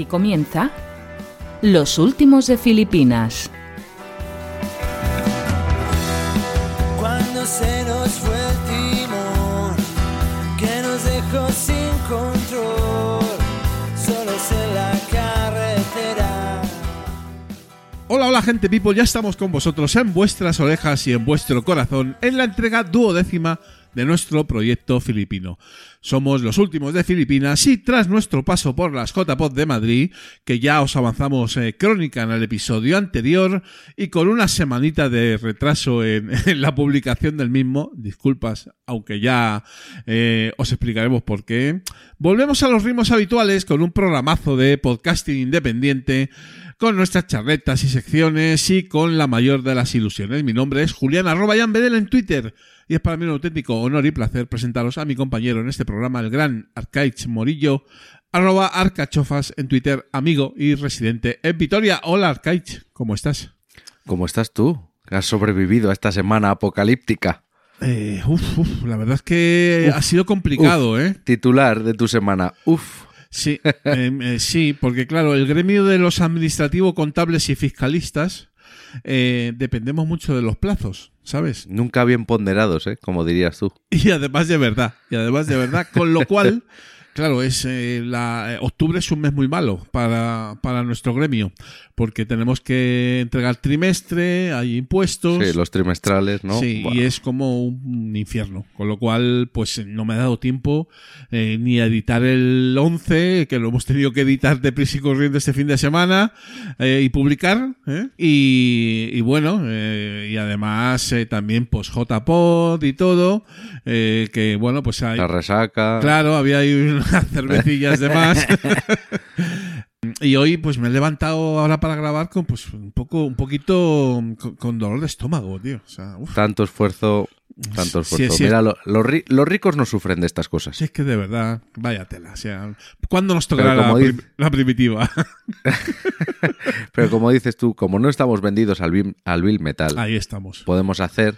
Aquí comienza Los Últimos de Filipinas. Cuando se nos fue el timón, que nos dejó sin control, solos en la carretera. Hola, hola gente people, ya estamos con vosotros en vuestras orejas y en vuestro corazón en la entrega duodécima de nuestro proyecto filipino. Somos los últimos de Filipinas y tras nuestro paso por las JPod de Madrid, que ya os avanzamos eh, crónica en el episodio anterior y con una semanita de retraso en, la publicación del mismo, disculpas, aunque ya eh, os explicaremos por qué, volvemos a los ritmos habituales con un programazo de podcasting independiente con nuestras charletas y secciones y con la mayor de las ilusiones. Mi nombre es Julián arroba en Twitter y es para mí un auténtico honor y placer presentaros a mi compañero en este programa, el gran Arcaich Morillo, arroba Arcachofas en Twitter, amigo y residente en Vitoria. Hola Arcaich, ¿cómo estás? ¿Cómo estás tú? ¿Has sobrevivido a esta semana apocalíptica? Eh, uf, uf, la verdad es que Uf, ha sido complicado, ¿eh? Titular de tu semana. Uf. Sí, eh, eh, sí, porque claro, el gremio de los administrativos, contables y fiscalistas eh, dependemos mucho de los plazos, ¿sabes? Nunca bien ponderados, ¿eh? Como dirías tú. Y además de verdad, y además de verdad, con lo cual, claro, es eh, la eh, octubre es un mes muy malo para, para nuestro gremio, porque tenemos que entregar trimestre, hay impuestos. Sí, los trimestrales, ¿no? Sí, y es como un infierno. Con lo cual, pues no me ha dado tiempo eh, ni a editar el 11, que lo hemos tenido que editar deprisa y corriendo este fin de semana, eh, y publicar. ¿eh? Y, y bueno, eh, y además eh, también pues JPod y todo, eh, que bueno, pues hay... La resaca. Claro, había ahí unas cervecillas de más. Y hoy pues me he levantado ahora para grabar con pues un poco, un poquito con, con dolor de estómago, tío. O sea, uf. Tanto esfuerzo. Tanto esfuerzo. sí, Mira, lo- los, ri- los ricos no sufren de estas cosas. Es que de verdad, vaya tela. O sea, ¿cuándo nos tocará la, primitiva? Pero como dices tú, como no estamos vendidos al al Bill Metal, Ahí estamos. podemos hacer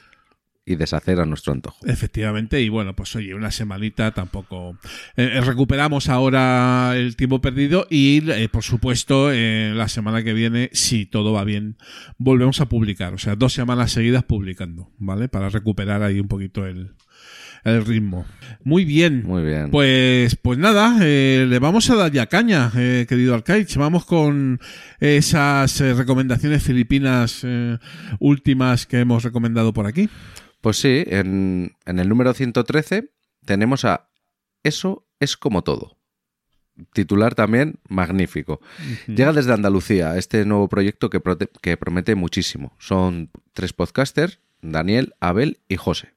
y deshacer a nuestro antojo. Efectivamente, y bueno, pues oye, una semanita tampoco. eh, eh, recuperamos ahora el tiempo perdido y, eh, por supuesto, eh, la semana que viene, si todo va bien, volvemos a publicar. O sea, dos semanas seguidas publicando, ¿vale? Para recuperar ahí un poquito el, el ritmo. Muy bien. Muy bien. Pues, pues nada, eh, le vamos a dar ya caña, eh, querido Arcaich. Vamos con esas eh, recomendaciones filipinas últimas que hemos recomendado por aquí. Pues sí, en, en el número 113 tenemos a Eso es como todo. Titular también magnífico. Llega desde Andalucía este nuevo proyecto que, que promete muchísimo. Son tres podcasters, Daniel, Abel y José.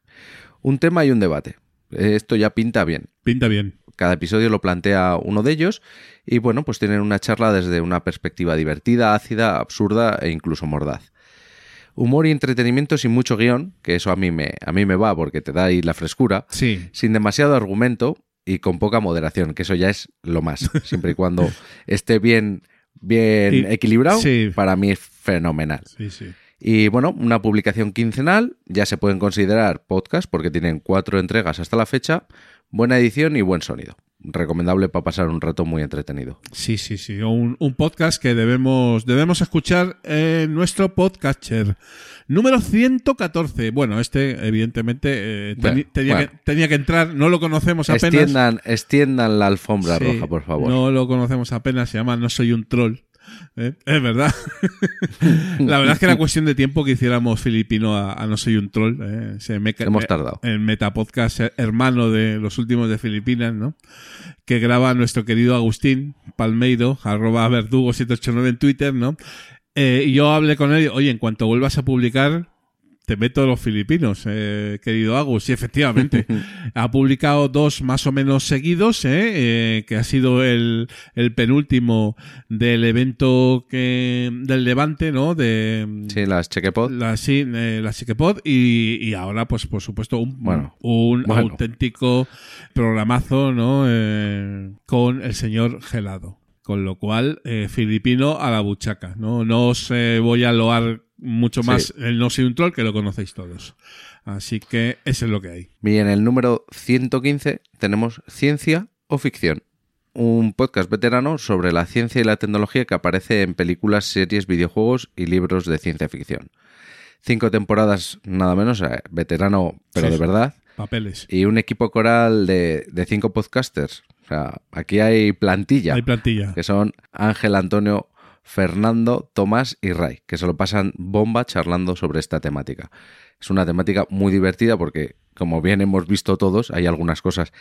Un tema y un debate. Esto ya pinta bien. Pinta bien. Cada episodio lo plantea uno de ellos y bueno, pues tienen una charla desde una perspectiva divertida, ácida, absurda e incluso mordaz. Humor y entretenimiento sin mucho guion, que eso a mí me, a mí me va porque te da ahí la frescura, Sí. sin demasiado argumento y con poca moderación, que eso ya es lo más, siempre y cuando esté bien, bien Y- equilibrado, sí. para mí es fenomenal. Sí, sí. Y bueno, una publicación quincenal, ya se pueden considerar podcast porque tienen cuatro entregas hasta la fecha, buena edición y buen sonido. Recomendable para pasar un rato muy entretenido. Sí, sí, sí. Un, un podcast que debemos, debemos escuchar en nuestro podcatcher. Número 114. Bueno, este, evidentemente, eh, Bueno, tenía, bueno. Que, tenía que entrar. No lo conocemos apenas. Extiendan, extiendan la alfombra Sí, roja, por favor. No lo conocemos apenas. Se llama No soy un troll. ¿Eh? Es verdad. la verdad es que era cuestión de tiempo que hiciéramos filipino a, a No soy un troll. ¿eh? Hemos tardado. El metapodcast hermano de los últimos de Filipinas, ¿no? Que graba nuestro querido Agustín Palmeiro, arroba verdugo789 en Twitter, ¿no? Eh, y yo hablé con él, oye, en cuanto vuelvas a publicar, te meto los filipinos, eh, querido Agus. Y efectivamente, ha publicado dos más o menos seguidos, eh, eh, que ha sido el, el penúltimo del evento que, del Levante, ¿no? De, Sí, las chequepod. la, sí, eh, la Psiquepod y, y ahora, pues por supuesto, un, Bueno, un bueno. auténtico programazo, ¿no? Con el señor Gelado. Con lo cual, filipino a la buchaca, ¿no? No os voy a loar mucho Sí. más el No soy un troll, que lo conocéis todos. Así que eso es lo que hay. Y en el número 115 tenemos ciencia o ficción. un podcast veterano sobre la ciencia y la tecnología que aparece en películas, series, videojuegos y libros de ciencia ficción. Cinco temporadas, nada menos, veterano, pero Sí, de verdad. Papeles. Y un equipo coral de, de cinco podcasters. O sea, aquí hay plantilla Hay plantilla. que son Ángel, Antonio, Fernando, Tomás y Ray, que se lo pasan bomba charlando sobre esta temática. Es una temática muy divertida porque, como bien hemos visto todos, hay algunas cosas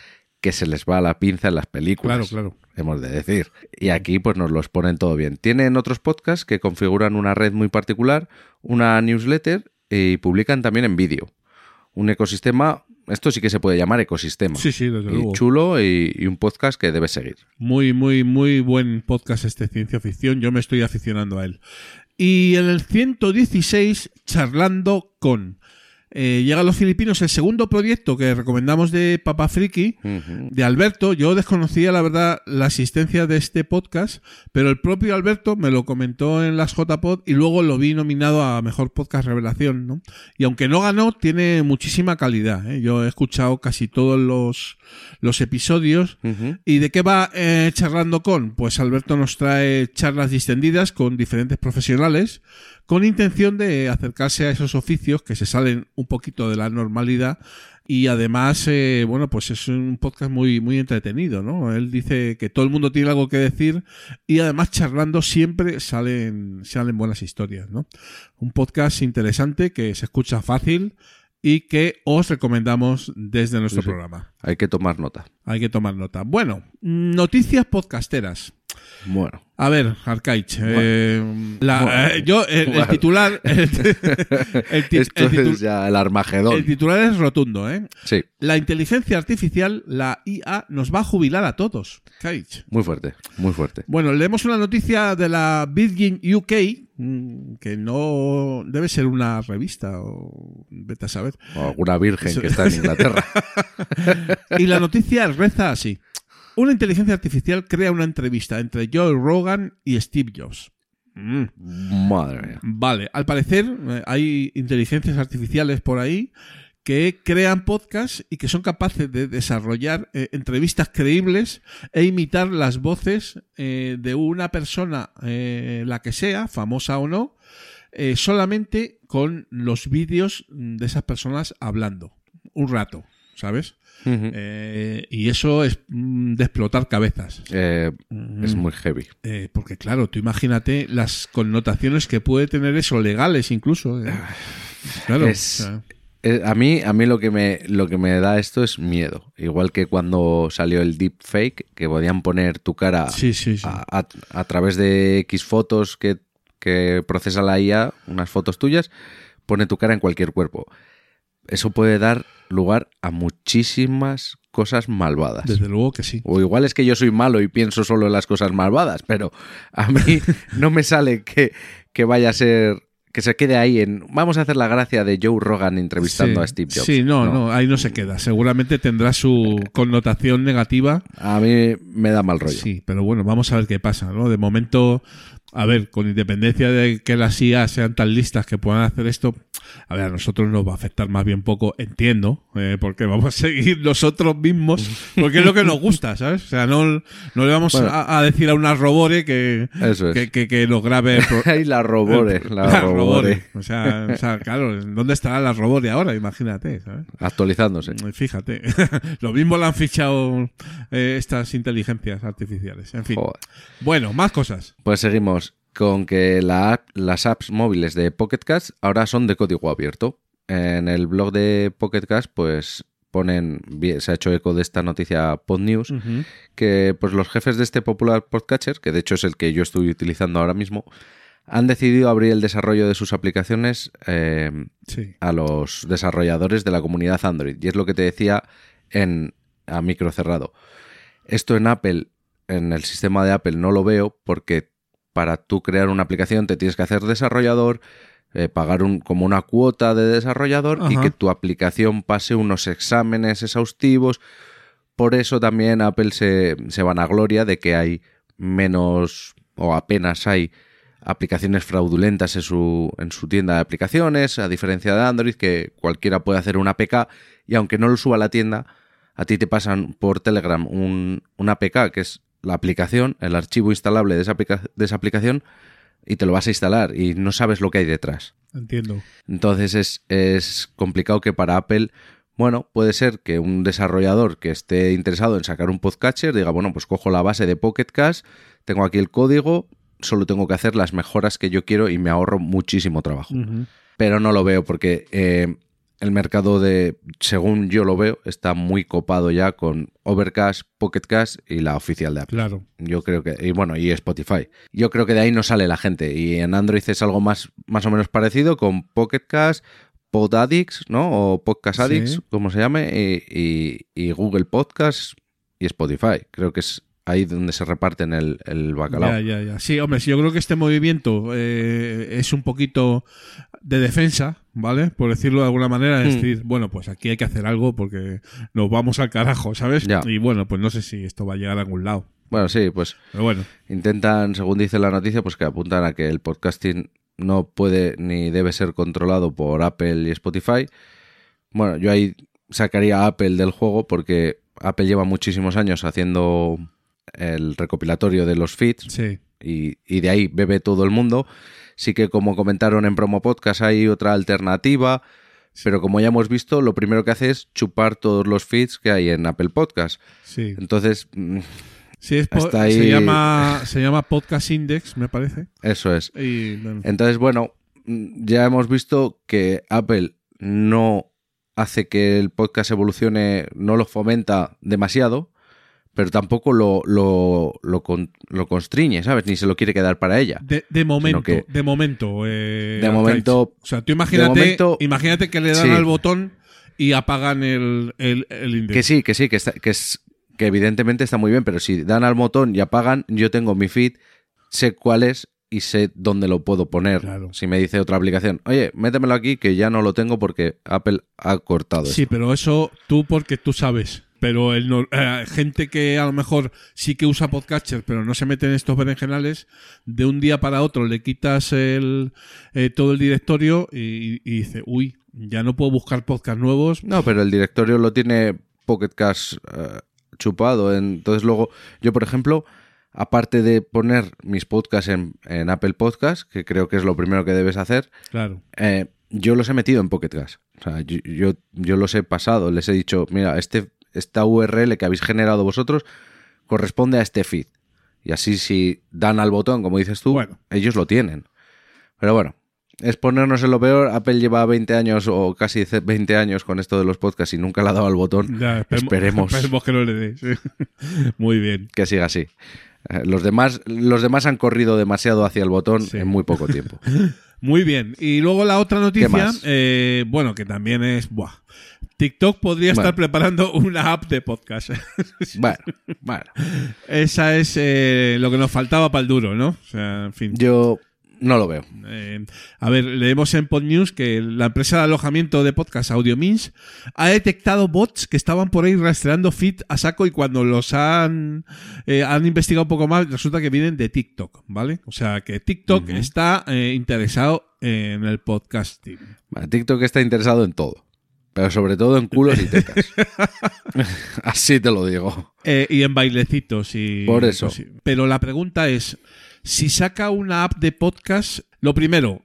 que se les va a la pinza en las películas. Claro, claro. Hemos de decir. Y aquí pues nos los ponen todo bien. Tienen otros podcasts que configuran una red muy particular, una newsletter y publican también en vídeo. Un ecosistema, esto sí que se puede llamar ecosistema. Sí, sí, desde y luego. chulo y, y un podcast que debes seguir. Muy, muy, muy buen podcast este ciencia ficción. Yo me estoy aficionando a él. Y en el 116, charlando con. Eh, llega a los filipinos el segundo proyecto que recomendamos de Papa Friki, de Alberto. Yo desconocía, la verdad, la existencia de este podcast, pero el propio Alberto me lo comentó en las JPod y luego lo vi nominado a Mejor Podcast Revelación. ¿no? Y aunque no ganó, tiene muchísima calidad. ¿eh? Yo he escuchado casi todos los, los episodios. ¿Y de qué va eh, charlando con? Pues Alberto nos trae charlas distendidas con diferentes profesionales con intención de acercarse a esos oficios que se salen un poquito de la normalidad y además, eh, bueno, pues es un podcast muy, muy entretenido, ¿no? Él dice que todo el mundo tiene algo que decir y además charlando siempre salen, salen buenas historias, ¿no? Un podcast interesante que se escucha fácil y que os recomendamos desde nuestro Sí, sí. programa. Hay que tomar nota. Hay que tomar nota. Bueno, noticias podcasteras. Bueno. A ver, Arcaich. eh, la- Bueno. eh, yo, el, titular. El, Esto titu- es ya el Armagedón. el titular es rotundo, ¿eh? Sí, La inteligencia artificial, la IA, nos va a jubilar a todos. Arcaich. muy fuerte, muy fuerte. Bueno, leemos una noticia de la Virgin UK, mm, que no debe ser una revista, o vete a saber. O alguna virgen que está en Inglaterra. Y la noticia reza así. Una inteligencia artificial crea una entrevista entre Joe Rogan y Steve Jobs. Mm. Madre mía. Vale, al parecer eh, hay inteligencias artificiales por ahí que crean podcasts y que son capaces de desarrollar eh, entrevistas creíbles e imitar las voces eh, de una persona, eh, la que sea, famosa o no, solamente con los vídeos de esas personas hablando. Un rato, ¿sabes? Eh, y eso es mm, de explotar cabezas. Eh, es muy heavy. Eh, porque claro, tú imagínate las connotaciones que puede tener eso, legales incluso. eh. Claro. Es- o sea, a mí, a mí lo que me lo que me da esto es miedo. Igual que cuando salió el deepfake, que podían poner tu cara sí, sí, sí. a, a- a través de X fotos que, que procesa la IA, unas fotos tuyas, pone tu cara en cualquier cuerpo. Eso puede dar lugar a muchísimas cosas malvadas. Desde luego que sí. O igual es que yo soy malo y pienso solo en las cosas malvadas, pero a mí no me sale que, que vaya a ser. que se quede ahí en. Vamos a hacer la gracia de Joe Rogan entrevistando sí. a Steve Jobs. Sí, no, no, ahí no se queda. Seguramente tendrá su connotación negativa. A mí me da mal rollo. Sí, pero bueno, vamos a ver qué pasa, ¿no? De momento, a ver, con independencia de que las IA sean tan listas que puedan hacer esto, a ver, a nosotros nos va a afectar más bien poco, entiendo, eh, porque vamos a seguir nosotros mismos, porque es lo que nos gusta, ¿sabes? O sea, no, no le vamos Bueno. a, a decir a una robore que, Eso es. que, que- que nos grabe pro- Ay, la robore, la, la robore. robore. O sea, o sea, claro, ¿dónde estará la robore ahora? Imagínate, ¿sabes? Actualizándose. Fíjate, lo mismo le han fichado eh, estas inteligencias artificiales. En fin. Joder. Bueno, más cosas. Pues seguimos con que la app- las apps móviles de Pocket Cast ahora son de código abierto. En el blog de Pocket Cast, pues ponen, se ha hecho eco de esta noticia Pod News, que pues los jefes de este popular podcatcher, que de hecho es el que yo estoy utilizando ahora mismo, han decidido abrir el desarrollo de sus aplicaciones eh, Sí. a los desarrolladores de la comunidad Android. Y es lo que te decía en a micro cerrado. Esto en Apple, en el sistema de Apple, no lo veo porque para tú crear una aplicación te tienes que hacer desarrollador, eh, pagar un, como una cuota de desarrollador y que tu aplicación pase unos exámenes exhaustivos. Por eso también Apple se, se vanagloria de que hay menos o apenas hay aplicaciones fraudulentas en su, en su tienda de aplicaciones, a diferencia de Android, que cualquiera puede hacer una APK y aunque no lo suba a la tienda, a ti te pasan por Telegram un, una APK que es la aplicación, el archivo instalable de esa, aplica- de esa aplicación y te lo vas a instalar y no sabes lo que hay detrás. Entiendo. Entonces es, es complicado que para Apple, bueno, puede ser que un desarrollador que esté interesado en sacar un podcatcher diga, bueno, pues cojo la base de Pocket Cast, tengo aquí el código, solo tengo que hacer las mejoras que yo quiero y me ahorro muchísimo trabajo. Pero no lo veo porque eh, el mercado de, según yo lo veo, está muy copado ya con Overcast, Pocket Cast y la oficial de Apple. Claro. Yo creo que, y bueno, y Spotify. Yo creo que de ahí no sale la gente. Y en Android es algo más, más o menos parecido con Pocket Cast, Pod Addicts, ¿no? O Podcast Sí. Addicts, como se llame, y, y- y Google Podcast y Spotify. Creo que es ahí donde se reparten el, el bacalao. Ya, ya, ya. Sí, hombre, yo creo que este movimiento eh, es un poquito de defensa, ¿vale? Por decirlo de alguna manera, es Hmm. decir, bueno, pues aquí hay que hacer algo porque nos vamos al carajo, ¿sabes? Ya. Y bueno, pues no sé si esto va a llegar a algún lado. Bueno, sí, pues Pero bueno, intentan, según dice la noticia, pues que apuntan a que el podcasting no puede ni debe ser controlado por Apple y Spotify. Bueno, yo ahí sacaría a Apple del juego porque Apple lleva muchísimos años haciendo el recopilatorio de los feeds sí. y, y de ahí bebe todo el mundo. Sí que como comentaron en Promo Podcast hay otra alternativa, pero como ya hemos visto, lo primero que hace es chupar todos los feeds que hay en Apple Podcast. Sí. Entonces, mm, Sí, es Hasta ahí- se, llama, se llama Podcast Index, me parece. eso es. Y, bueno, Entonces, bueno, mm, ya hemos visto que Apple no hace que el podcast evolucione, no lo fomenta demasiado, pero tampoco lo, lo, lo, con- lo constriñe, ¿sabes? Ni se lo quiere quedar para ella. de, de momento, que- de momento. eh, De momento- O sea, tú imagínate, momento- imagínate que le dan Sí. al botón y apagan el, el, el index. Que sí, que sí, que, está- que es que evidentemente está muy bien, pero si dan al botón y apagan, yo tengo mi feed, sé cuál es y sé dónde lo puedo poner. Claro. Si me dice otra aplicación, oye, métemelo aquí que ya no lo tengo porque Apple ha cortado Sí, esto. pero eso tú porque tú sabes. Pero el no- eh, gente que a lo mejor sí que usa podcatcher, pero no se mete en estos berenjenales, de un día para otro le quitas el, eh, todo el directorio y, y dice, uy, ya no puedo buscar podcast nuevos. No, pero el directorio lo tiene Pocket Cast eh, chupado. Entonces luego, yo por ejemplo, aparte de poner mis podcasts en, en Apple Podcast, que creo que es lo primero que debes hacer, Claro. eh, yo los he metido en Pocket Cast. O sea, yo, yo, yo los he pasado, les he dicho, mira, este, esta URL que habéis generado vosotros corresponde a este feed. Y así si dan al botón, como dices tú, Bueno. ellos lo tienen. Pero bueno, es ponernos en lo peor. Apple lleva 20 años o casi 20 años con esto de los podcasts y nunca le ha dado al botón. Ya, Esperemos. esperemos que no le dé. sí. Muy bien. Que siga así. Eh, Los demás, los demás han corrido demasiado hacia el botón Sí. en muy poco tiempo. Muy bien. Y luego la otra noticia, eh, bueno, que también es, buah. TikTok podría Bueno. estar preparando una app de podcast. bueno, bueno. Esa es eh, lo que nos faltaba para el duro, ¿no? O sea, en fin. Yo no lo veo. Eh, a ver, leemos en PodNews que la empresa de alojamiento de podcast AudioMeans ha detectado bots que estaban por ahí rastreando feed a saco y cuando los han, eh, han investigado un poco más resulta que vienen de TikTok, ¿vale? O sea que TikTok está eh, interesado en el podcasting. Bueno, TikTok está interesado en todo. Pero sobre todo en culos y tetas. Así te lo digo. Eh, y en bailecitos y... Por eso. Pero la pregunta es, si saca una app de podcast, lo primero,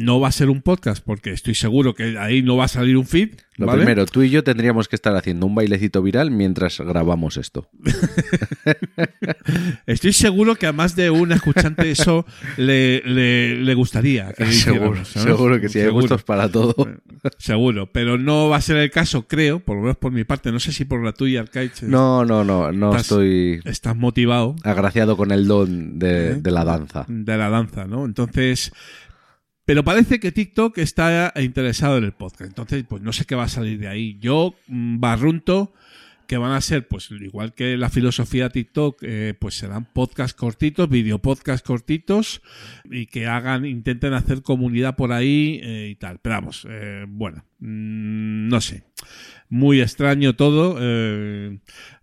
no va a ser un podcast porque estoy seguro que ahí no va a salir un feed. Lo ¿vale? primero, tú y yo tendríamos que estar haciendo un bailecito viral mientras grabamos esto. Estoy seguro que a más de un escuchante eso le, le, le gustaría. Que seguro, seguro que sí, hay Seguro. gustos para todo. Seguro, pero no va a ser el caso, creo, por lo menos por mi parte. No sé si por la tuya, Arcaich, No, no, no, no Estás- estoy estás motivado agraciado con el don de, ¿Eh? de la danza. de la danza, ¿no? Entonces, pero parece que TikTok está interesado en el podcast. Entonces, pues no sé qué va a salir de ahí. Yo mm, barrunto que van a ser, pues igual que la filosofía TikTok, eh, pues serán podcast cortitos, video podcast cortitos y que hagan, intenten hacer comunidad por ahí eh, y tal. Pero vamos, eh, bueno, mm, no sé. Muy extraño todo. eh,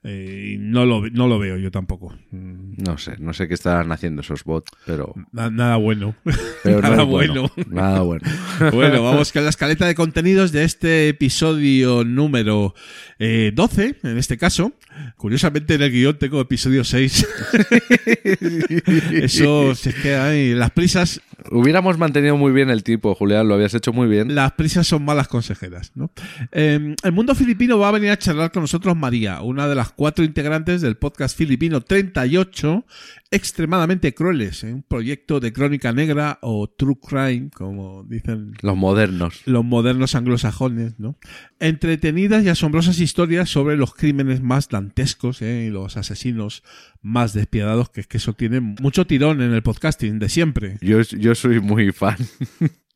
eh, no lo, no lo veo yo tampoco. No sé, no sé qué están haciendo esos bots, pero, na- nada bueno. pero nada bueno. bueno. Nada bueno. Bueno, vamos con la escaleta de contenidos de este episodio número eh, 12, en este caso. Curiosamente en el guion tengo episodio 6. Eso, es que hay las prisas, Hubiéramos mantenido muy bien el tipo, Julián, lo habías hecho muy bien. las prisas son malas consejeras, ¿no? Eh, el mundo filipino va a venir a charlar con nosotros María, una de las cuatro integrantes del podcast filipino 38, extremadamente crueles, ¿eh? un proyecto de crónica negra o true crime, como dicen Los modernos. los modernos anglosajones, ¿no? Entretenidas y asombrosas historias sobre los crímenes más dantescos ¿eh? y los asesinos más despiadados, que es que eso tiene mucho tirón en el podcasting de siempre. Yo, yo soy muy fan.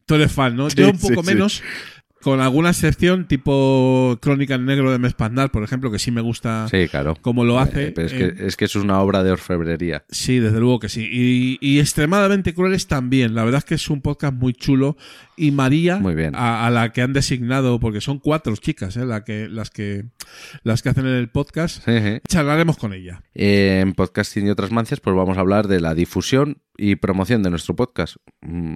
Tú eres fan, ¿no? Sí, Yo un poco sí. menos, con alguna excepción, tipo Crónica en Negro de Mespandar, por ejemplo, que sí me gusta Sí, claro. cómo lo hace. Eh, pero es, Eh, que, es que es una obra de orfebrería. Sí, desde luego que sí. Y, y extremadamente crueles también. La verdad es que es un podcast muy chulo. Y María, Muy bien. A, a la que han designado, porque son cuatro chicas, ¿eh? la que, las que las que hacen el podcast, Sí, sí. charlaremos con ella. Eh, En Podcasting y otras mancias, pues vamos a hablar de la difusión y promoción de nuestro podcast. Mm,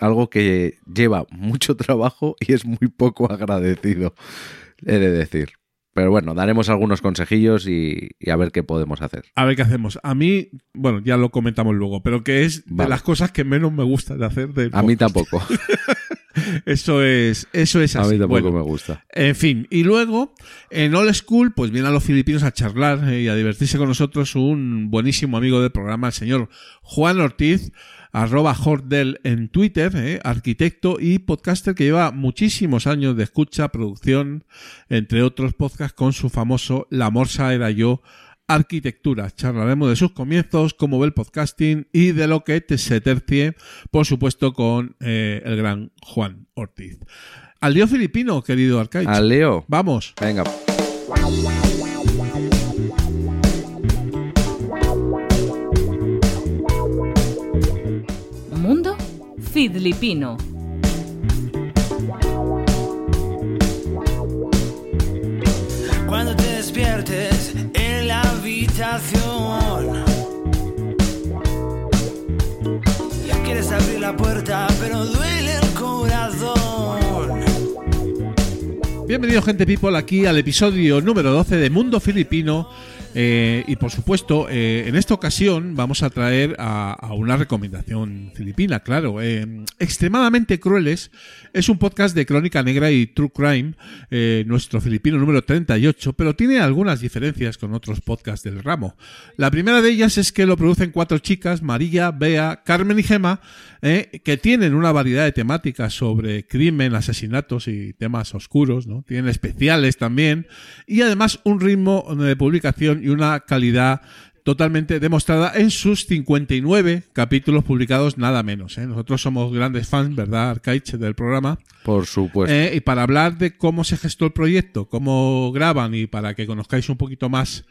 Algo que lleva mucho trabajo y es muy poco agradecido, he de decir. Pero bueno, daremos algunos consejillos y, y a ver qué podemos hacer. A ver qué hacemos. A mí, bueno, ya lo comentamos luego, pero que es de Vale. las cosas que menos me gusta de hacer. del A mí tampoco. Eso es, eso es A así. mí tampoco Bueno, me gusta. En fin, y luego en All School, pues vienen a los filipinos a charlar eh, y a divertirse con nosotros un buenísimo amigo del programa, el señor Juan Ortiz, arroba Jordel en Twitter, eh, arquitecto y podcaster que lleva muchísimos años de escucha, producción, entre otros podcasts con su famoso La Morsa era yo. Arquitectura. Charlaremos de sus comienzos, cómo ve el podcasting y de lo que te se tercie, por supuesto, con eh, el gran Juan Ortiz. Al lío filipino, querido Arcaich. ¿A Leo? Vamos. Venga. Filipino. Cuando te despiertes en la habitación. Quieres abrir la puerta, pero duele el corazón. Bienvenido, gente people, aquí al episodio número 12 de Mundo Filipino. Eh, y por supuesto, eh, en esta ocasión vamos a traer a, una recomendación filipina, claro. Eh, Extremadamente Crueles es un podcast de crónica negra y true crime, nuestro filipino número 38, pero tiene algunas diferencias con otros podcasts del ramo. La primera de ellas es que lo producen cuatro chicas, María, Bea, Carmen y Gema, que tienen una variedad de temáticas sobre crimen, asesinatos y temas oscuros, ¿no? Tienen especiales también y además un ritmo de publicación y una calidad totalmente demostrada en sus 59 capítulos publicados, nada menos. ¿eh? Nosotros somos grandes fans, ¿verdad, Arcaich, del programa? Por supuesto. Eh, y para hablar de cómo se gestó el proyecto, cómo graban y para que conozcáis un poquito más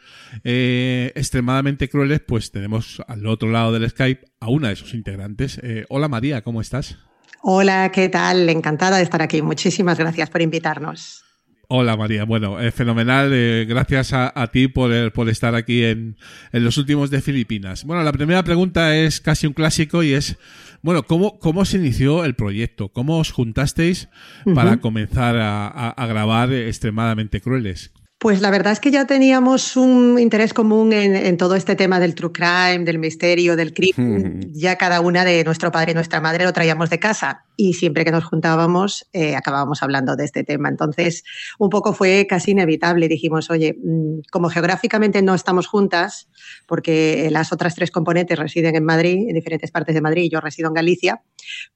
eh, extremadamente crueles, pues tenemos al otro lado del Skype a una de sus integrantes. Eh, hola María, ¿cómo estás? Hola, ¿qué tal? Encantada de estar aquí. Muchísimas gracias por invitarnos. Hola María, bueno, eh, fenomenal, eh, gracias a, a ti por, eh, por estar aquí en, en los últimos de Filipinas. Bueno, la primera pregunta es casi un clásico y es, bueno, ¿cómo, cómo se inició el proyecto? ¿Cómo os juntasteis para comenzar a, a- a grabar extremadamente crueles? Pues la verdad es que ya teníamos un interés común en, en todo este tema del true crime, del misterio, del crimen. ya cada una de nuestro padre y nuestra madre lo traíamos de casa y siempre que nos juntábamos eh, acabábamos hablando de este tema. Entonces, un poco fue casi inevitable. Dijimos, oye, mm, como geográficamente no estamos juntas, porque las otras tres componentes residen en Madrid, en diferentes partes de Madrid, y yo resido en Galicia,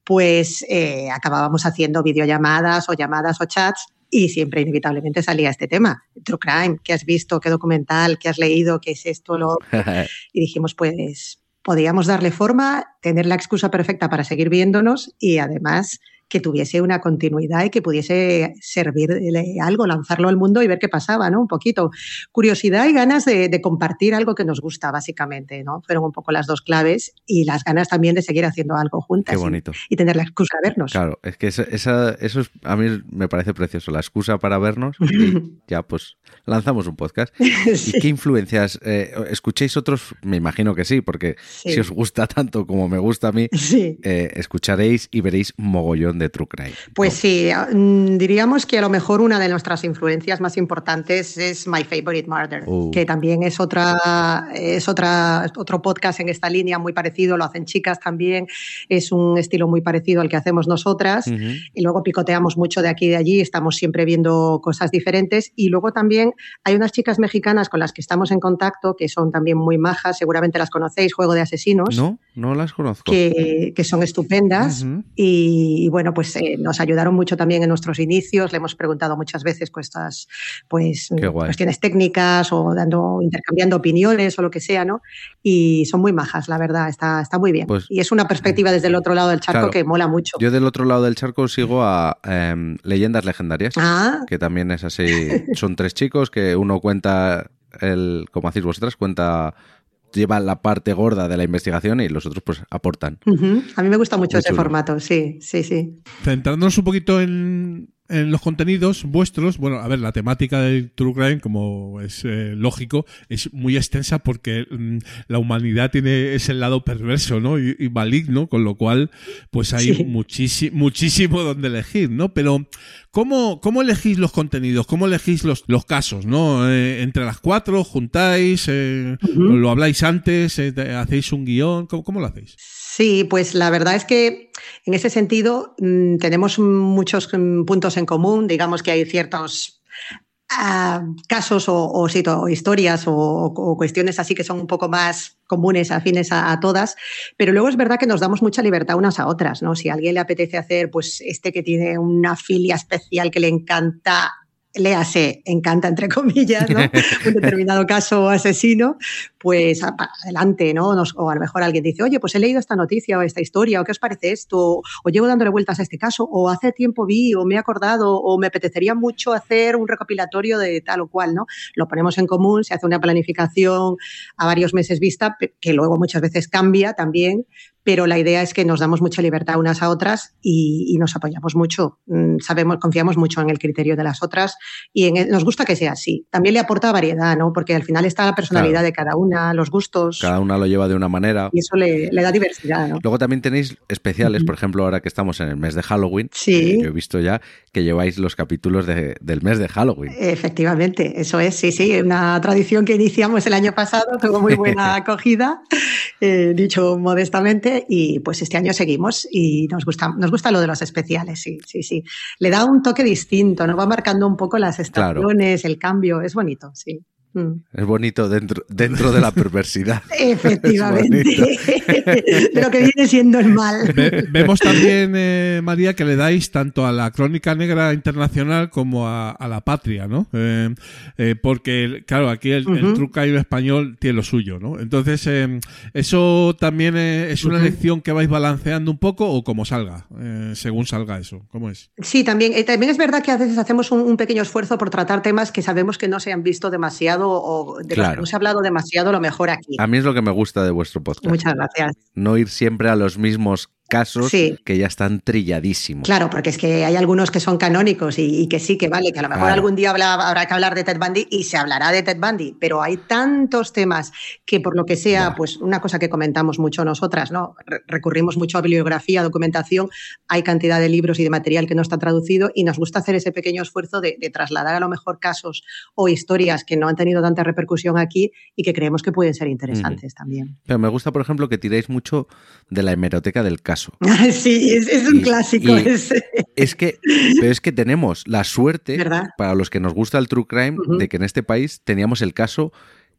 pues eh, acabábamos haciendo videollamadas o llamadas o chats y siempre inevitablemente salía este tema, True Crime, ¿qué has visto? ¿Qué documental? ¿Qué has leído? ¿Qué es esto? Lo? Y dijimos, pues podíamos darle forma, tener la excusa perfecta para seguir viéndonos y además que tuviese una continuidad y que pudiese servirle algo, lanzarlo al mundo y ver qué pasaba, ¿no? Un poquito. Curiosidad y ganas de, de compartir algo que nos gusta, básicamente, ¿no? Fueron un poco las dos claves y las ganas también de seguir haciendo algo juntas. Qué bonito. Y, y tener la excusa de vernos. Claro, es que esa, esa- eso es, a mí me parece precioso, la excusa para vernos y ya pues lanzamos un podcast. Sí. ¿Y qué influencias? eh, ¿Escuchéis otros? Me imagino que sí, porque Sí. si os gusta tanto como me gusta a mí, Sí. eh, escucharéis y veréis mogollón de True Crime. Pues sí, mm, diríamos que a lo mejor una de nuestras influencias más importantes es My Favorite Murder, Uh. que también es otra, es otra, otro podcast en esta línea muy parecido, lo hacen chicas también, es un estilo muy parecido al que hacemos nosotras. Y luego picoteamos mucho de aquí y de allí, estamos siempre viendo cosas diferentes. Y luego también hay unas chicas mexicanas con las que estamos en contacto, que son también muy majas, seguramente las conocéis, Juego de Asesinos, No, no las conozco. que, que son estupendas. Y, y bueno, pues eh, nos ayudaron mucho también en nuestros inicios. Le hemos preguntado muchas veces cuestas, pues, Qué guay. cuestiones técnicas o dando, intercambiando opiniones o lo que sea, ¿no? Y son muy majas, la verdad, está, está muy bien. Pues- y es una perspectiva desde el otro lado del charco Claro. que mola mucho. Yo del otro lado del charco sigo a em, Leyendas Legendarias, Ah, que también es así. Son tres chicos que uno cuenta, el, como hacéis vosotras, cuenta, lleva la parte gorda de la investigación y los otros pues aportan. a mí me gusta mucho Muy ese chulo. formato, sí, sí, sí. Centrándonos un poquito en, en los contenidos vuestros, bueno, a ver, la temática del True Crime, como es eh, lógico, es muy extensa porque mm, la humanidad tiene ese lado perverso, ¿no? Y, y maligno, con lo cual, pues hay Sí. muchísimo, muchísimo donde elegir, ¿no? Pero, ¿cómo, cómo elegís los contenidos? ¿Cómo elegís los, los casos, ¿no? Eh, entre las cuatro, juntáis, eh, lo habláis antes, eh, hacéis un guion, ¿cómo, cómo lo hacéis? Sí, pues la verdad es que en ese sentido mm, tenemos muchos mm, puntos en común. Digamos que hay ciertos ah, casos o, o historias o, o cuestiones así que son un poco más comunes, afines a, a todas, pero luego es verdad que nos damos mucha libertad unas a otras, ¿no? Si a alguien le apetece hacer, pues este que tiene una filia especial que le encanta léase, encanta entre comillas, ¿no? un determinado caso asesino, pues adelante, ¿no? Nos- o a lo mejor alguien dice, oye, pues he leído esta noticia o esta historia, o qué os parece esto, o llevo dándole vueltas a este caso, o hace tiempo vi, o me he acordado, o me apetecería mucho hacer un recopilatorio de tal o cual, ¿no? Lo ponemos en común, se hace una planificación a varios meses vista, que luego muchas veces cambia también, pero la idea es que nos damos mucha libertad unas a otras y, y nos apoyamos mucho. Mm, Sabemos, confiamos mucho en el criterio de las otras y en el- nos gusta que sea así. También le aporta variedad, ¿no? Porque al final está la personalidad Claro. de cada una, los gustos, Cada una lo lleva de una manera. y eso le, le da diversidad, ¿no? Luego también tenéis especiales, por ejemplo, ahora que estamos en el mes de Halloween, Sí. eh, yo he visto ya que lleváis los capítulos de- del mes de Halloween. Efectivamente, eso es, sí, sí, una tradición que iniciamos el año pasado, tuvo muy buena acogida, eh, dicho modestamente, y pues este año seguimos y nos gusta, nos gusta lo de los especiales, sí, sí, sí. Le da un toque distinto, nos va marcando un poco las Claro. estaciones, el cambio, es bonito, sí. Mm. Es bonito dentro, dentro de la perversidad. Efectivamente, lo que viene siendo el mal. Ve- vemos también, eh, María, que le dais tanto a la Crónica Negra Internacional como a, a la Patria, ¿no? Eh, eh, porque, claro, aquí el, el Ujú. True Crime español tiene lo suyo, ¿no? Entonces, eh, ¿eso también eh, es una Ujú. lección que vais balanceando un poco o como salga? Eh, según salga eso, ¿cómo es? Sí, también, eh, también es verdad que a veces hacemos un, un pequeño esfuerzo por tratar temas que sabemos que no se han visto demasiado o de los Claro. que no se ha hablado demasiado, lo mejor aquí. A mí es lo que me gusta de vuestro podcast. Muchas gracias. No ir siempre a los mismos casos Sí. que ya están trilladísimos. Claro, porque es que hay algunos que son canónicos y, y que sí, que vale, que a lo mejor Claro. algún día habla- habrá que hablar de Ted Bundy y se hablará de Ted Bundy, pero hay tantos temas que por lo que sea, pues una cosa que comentamos mucho nosotras, ¿no? Re- recurrimos mucho a bibliografía, documentación, hay cantidad de libros y de material que no está traducido y nos gusta hacer ese pequeño esfuerzo de, de trasladar a lo mejor casos o historias que no han tenido tanta repercusión aquí y que creemos que pueden ser interesantes también. Pero me gusta, por ejemplo, que tiráis mucho de la hemeroteca del caso. Sí, es, es un Y- clásico y- ese. Es que, pero es que tenemos la suerte, ¿Verdad? para los que nos gusta el true crime, de que en este país teníamos el caso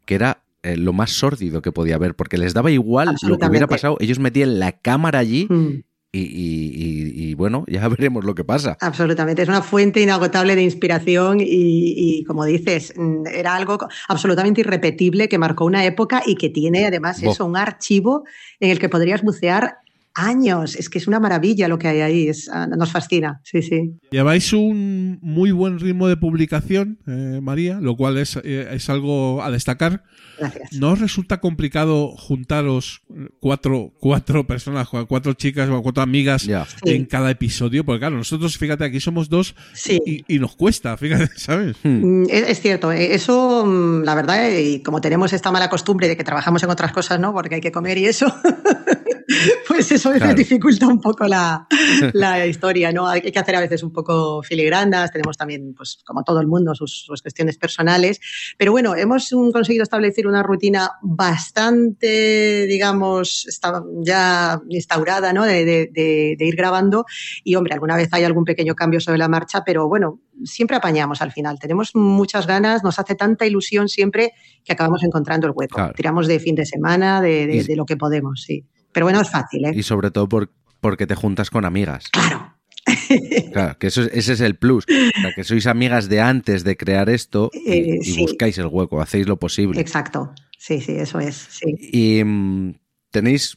que era eh, lo más sórdido que podía haber, porque les daba igual lo que hubiera pasado. Ellos metían la cámara allí Mm. y, y- y- y, bueno, ya veremos lo que pasa. Absolutamente, es una fuente inagotable de inspiración y, como dices, mm, era algo absolutamente irrepetible que marcó una época y que tiene además Bo. eso, un archivo en el que podrías bucear años. Es que es una maravilla lo que hay ahí, es, ah, nos fascina, sí, sí. Lleváis un muy buen ritmo de publicación, eh, María, lo cual es, eh, es algo a destacar. Gracias. ¿No os resulta complicado juntaros cuatro, cuatro personas, cuatro chicas o cuatro amigas Ya. Sí. en cada episodio? Porque claro, nosotros, fíjate, aquí somos dos Sí. y, y nos cuesta, fíjate, ¿sabes? Mm, Es, es cierto, eh, eso, mm, la verdad, eh, y como tenemos esta mala costumbre de que trabajamos en otras cosas, ¿no? Porque hay que comer y eso, pues eso Claro. dificulta un poco la, la historia, ¿no? Hay que hacer a veces un poco filigranas, tenemos también, pues como todo el mundo, sus, sus cuestiones personales, pero bueno, hemos mm, conseguido establecer una rutina bastante, digamos, está ya instaurada, ¿no? De, de- de- de ir grabando y, hombre, alguna vez hay algún pequeño cambio sobre la marcha, pero bueno, siempre apañamos al final. Tenemos muchas ganas, nos hace tanta ilusión siempre que acabamos encontrando el hueco. Claro. Tiramos de fin de semana, de, de lo que podemos, sí. Pero bueno, es fácil, ¿eh? Y sobre todo por- porque te juntas con amigas. Claro. Claro, que eso, es- ese es el plus. O sea, que sois amigas de antes de crear esto y, Eh, y buscáis el hueco, hacéis lo posible. Exacto. Sí, sí, eso es. Sí. Y mm, tenéis,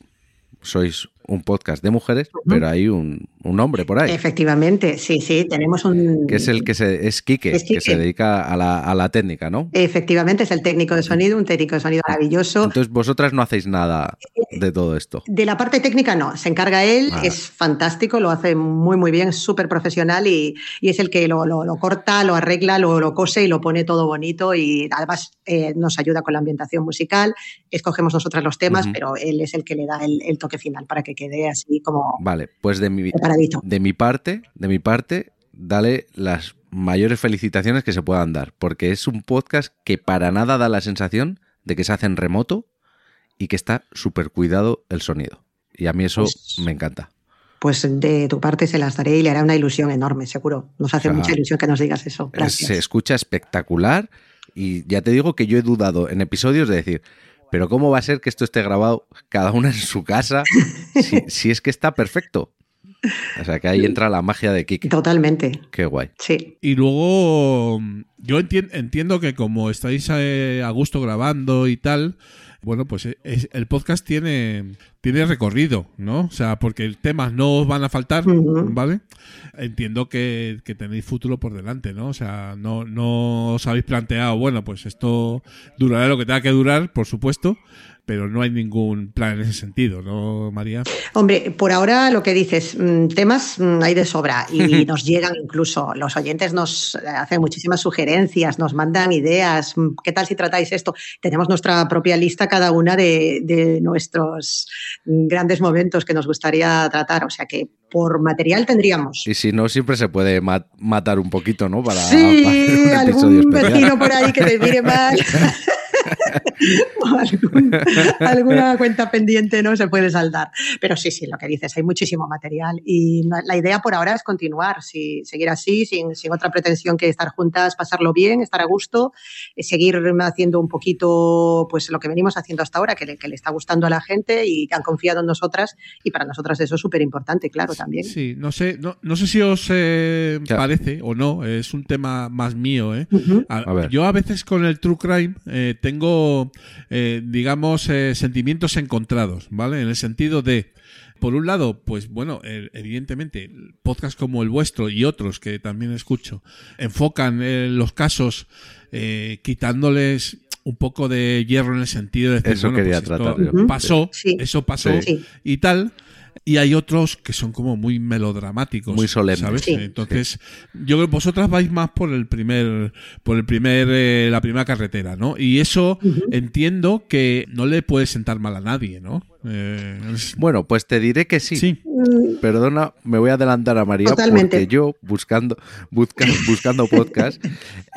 sois un podcast de mujeres, pero hay un, un hombre por ahí, Efectivamente, sí, sí. Tenemos un. que es el que se, es Quique, Es que se dedica a la, a la técnica, ¿no? Efectivamente, es el técnico de sonido, un técnico de sonido maravilloso. Entonces vosotras no hacéis nada de todo esto. De la parte técnica no, se encarga él, Ah. es fantástico, lo hace muy muy bien, súper profesional y, y es el que lo, lo- lo corta, lo arregla, lo, lo cose y lo pone todo bonito y además eh, nos ayuda con la ambientación musical, escogemos nosotras los temas, pero él es el que le da el, el toque final para que quede así como Vale, pues de mi, preparadito. de mi parte, de mi parte, dale las mayores felicitaciones que se puedan dar, porque es un podcast que para nada da la sensación de que se hace en remoto y que está súper cuidado el sonido. Y a mí eso Pues- me encanta. Pues de tu parte se las daré y le hará una ilusión enorme, seguro. Nos hace O sea, mucha ilusión que nos digas eso. Es- Gracias. se escucha espectacular y ya te digo que yo he dudado en episodios de decir, pero ¿cómo va a ser que esto esté grabado cada una en su casa si, si es que está perfecto? O sea que ahí entra la magia de Kike. Totalmente, Qué guay. sí. Y luego, yo entien- entiendo que como estáis eh, a gusto grabando y tal, bueno, pues eh, es- el podcast tiene, tiene recorrido, ¿no? O sea, porque temas no os van a faltar. ¿vale? Entiendo que, que tenéis futuro por delante, ¿no? O sea, no, no os habéis planteado, bueno, pues esto durará lo que tenga que durar, por supuesto, pero no hay ningún plan en ese sentido, ¿no, María? Hombre, por ahora lo que dices, mm, temas mm, hay de sobra y nos llegan incluso. Los oyentes nos eh, hacen muchísimas sugerencias, nos mandan ideas. mm, ¿Qué tal si tratáis esto? Tenemos nuestra propia lista cada una de, de nuestros grandes momentos que nos gustaría tratar. O sea que por material tendríamos. Y si no, siempre se puede ma- matar un poquito, ¿no? Para, Sí, para hacer un episodio algún especial. vecino por ahí que te mire mal. Algún- alguna cuenta pendiente no se puede saldar. Pero sí, sí, lo que dices, hay muchísimo material y la idea por ahora es continuar, si, seguir así, sin, sin otra pretensión que estar juntas, pasarlo bien, estar a gusto, eh, seguir haciendo un poquito pues lo que venimos haciendo hasta ahora, que le, que le está gustando a la gente y que han confiado en nosotras y para nosotras eso es súper importante, claro, también. Sí, no sé, no, no sé si os eh, parece o no, es un tema más mío, ¿eh? A- A ver. Yo a veces con el True Crime eh, tengo, eh, digamos, eh, sentimientos encontrados, ¿vale? En el sentido de, por un lado, pues bueno, eh, evidentemente, podcasts como el vuestro y otros que también escucho, enfocan eh, los casos eh, quitándoles un poco de hierro en el sentido de decir, Eso bueno, quería pues esto tratar yo. pasó, Sí. eso pasó Sí. y tal. Y hay otros que son como muy melodramáticos. Muy solemnes. ¿sabes? Sí. Entonces, yo creo que vosotras vais más por el primer, por el primer, eh, la primera carretera, ¿no? Y eso entiendo que no le puede sentar mal a nadie, ¿no? Eh, Bueno, pues te diré que sí. sí. Perdona, me voy a adelantar a María Totalmente. porque yo buscando busca- buscando podcast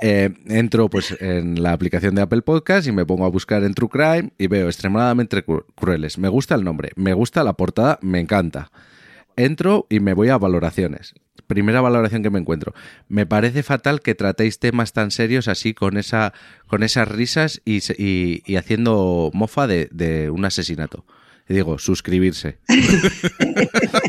eh, entro pues en la aplicación de Apple Podcast y me pongo a buscar en True Crime y veo extremadamente cru- crueles. Me gusta el nombre, me gusta la portada, me encanta. Entro y me voy a valoraciones. Primera valoración que me encuentro. Me parece fatal que tratéis temas tan serios así con esa con esas risas y, se- y- y haciendo mofa de, de un asesinato. Digo, suscribirse.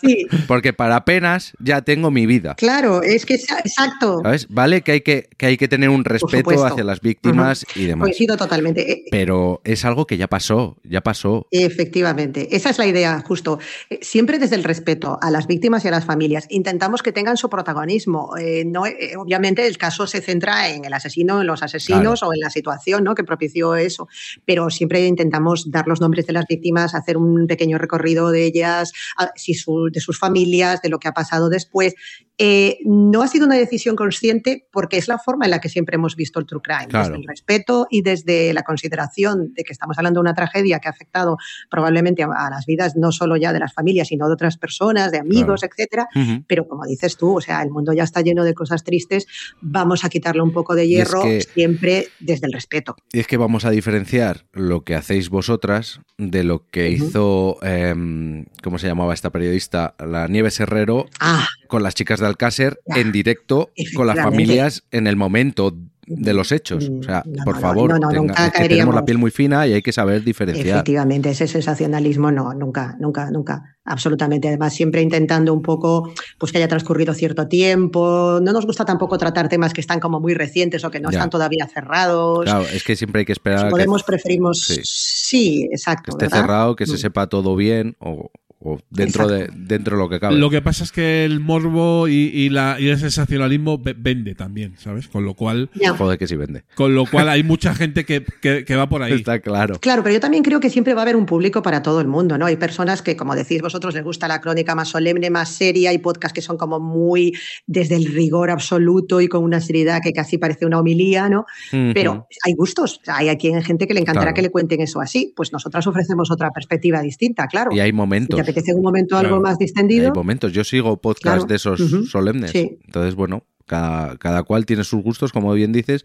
Sí, Porque para penas ya tengo mi vida. claro, es que exacto. ¿Sabes? Vale que hay que, que hay que tener un respeto hacia las víctimas y demás. Coincido totalmente. Eh, Pero es algo que ya pasó, ya pasó. Efectivamente, esa es la idea, justo. Eh, Siempre desde el respeto a las víctimas y a las familias. Intentamos que tengan su protagonismo. Eh, no, eh, obviamente el caso se centra en el asesino, en los asesinos o en la situación ¿no? que propició eso, pero siempre intentamos dar los nombres de las víctimas, hacer un pequeño recorrido de ellas, a- su- de sus familias, de lo que ha pasado después. Eh, no ha sido una decisión consciente porque es la forma en la que siempre hemos visto el true crime, Claro. desde el respeto y desde la consideración de que estamos hablando de una tragedia que ha afectado probablemente a, a las vidas no solo ya de las familias, sino de otras personas, de amigos, etcétera. Ujú. Pero como dices tú, o sea, el mundo ya está lleno de cosas tristes, vamos a quitarle un poco de Y es hierro que- siempre desde el respeto. Y es que vamos a diferenciar lo que hacéis vosotras de lo que Ujú. hizo, em, ¿cómo se llamaba esta periodista? La Nieves Herrero Ah, con las chicas de Alcácer Ya. en directo con las familias en el momento de los hechos. O sea, No, por no, favor, no, tenga- nunca es que tenemos la piel muy fina y hay que saber diferenciar. Efectivamente, ese sensacionalismo no, nunca, nunca, nunca, absolutamente. Además, siempre intentando un poco pues que haya transcurrido cierto tiempo. No nos gusta tampoco tratar temas que están como muy recientes o que no Ya. están todavía cerrados. Claro, es que siempre hay que esperar si que, podemos, preferimos. Sí. Sí, exacto. que esté ¿verdad? cerrado, que se Mm. sepa todo bien o, o dentro, de, dentro de lo que cabe. Lo que pasa es que el morbo y, y la, y el sensacionalismo ve- vende también, ¿sabes? Con lo cual, Ya. Joder, que sí vende. con lo cual hay mucha gente que, que- que va por ahí. Está claro. Claro, pero yo también creo que siempre va a haber un público para todo el mundo, ¿no? Hay personas que, como decís vosotros, les gusta la crónica más solemne, más seria, hay podcasts que son como muy desde el rigor absoluto y con una seriedad que casi parece una homilía, ¿no? Pero hay gustos, o sea, hay aquí gente que le encantará Claro. que le cuenten eso así, pues nosotras ofrecemos otra perspectiva distinta, claro. Y hay momentos. Apetece en un momento Claro. algo más distendido, Hay momentos. Yo sigo podcasts Claro. de esos solemnes. Sí. Entonces, bueno, cada, cada cual tiene sus gustos, como bien dices,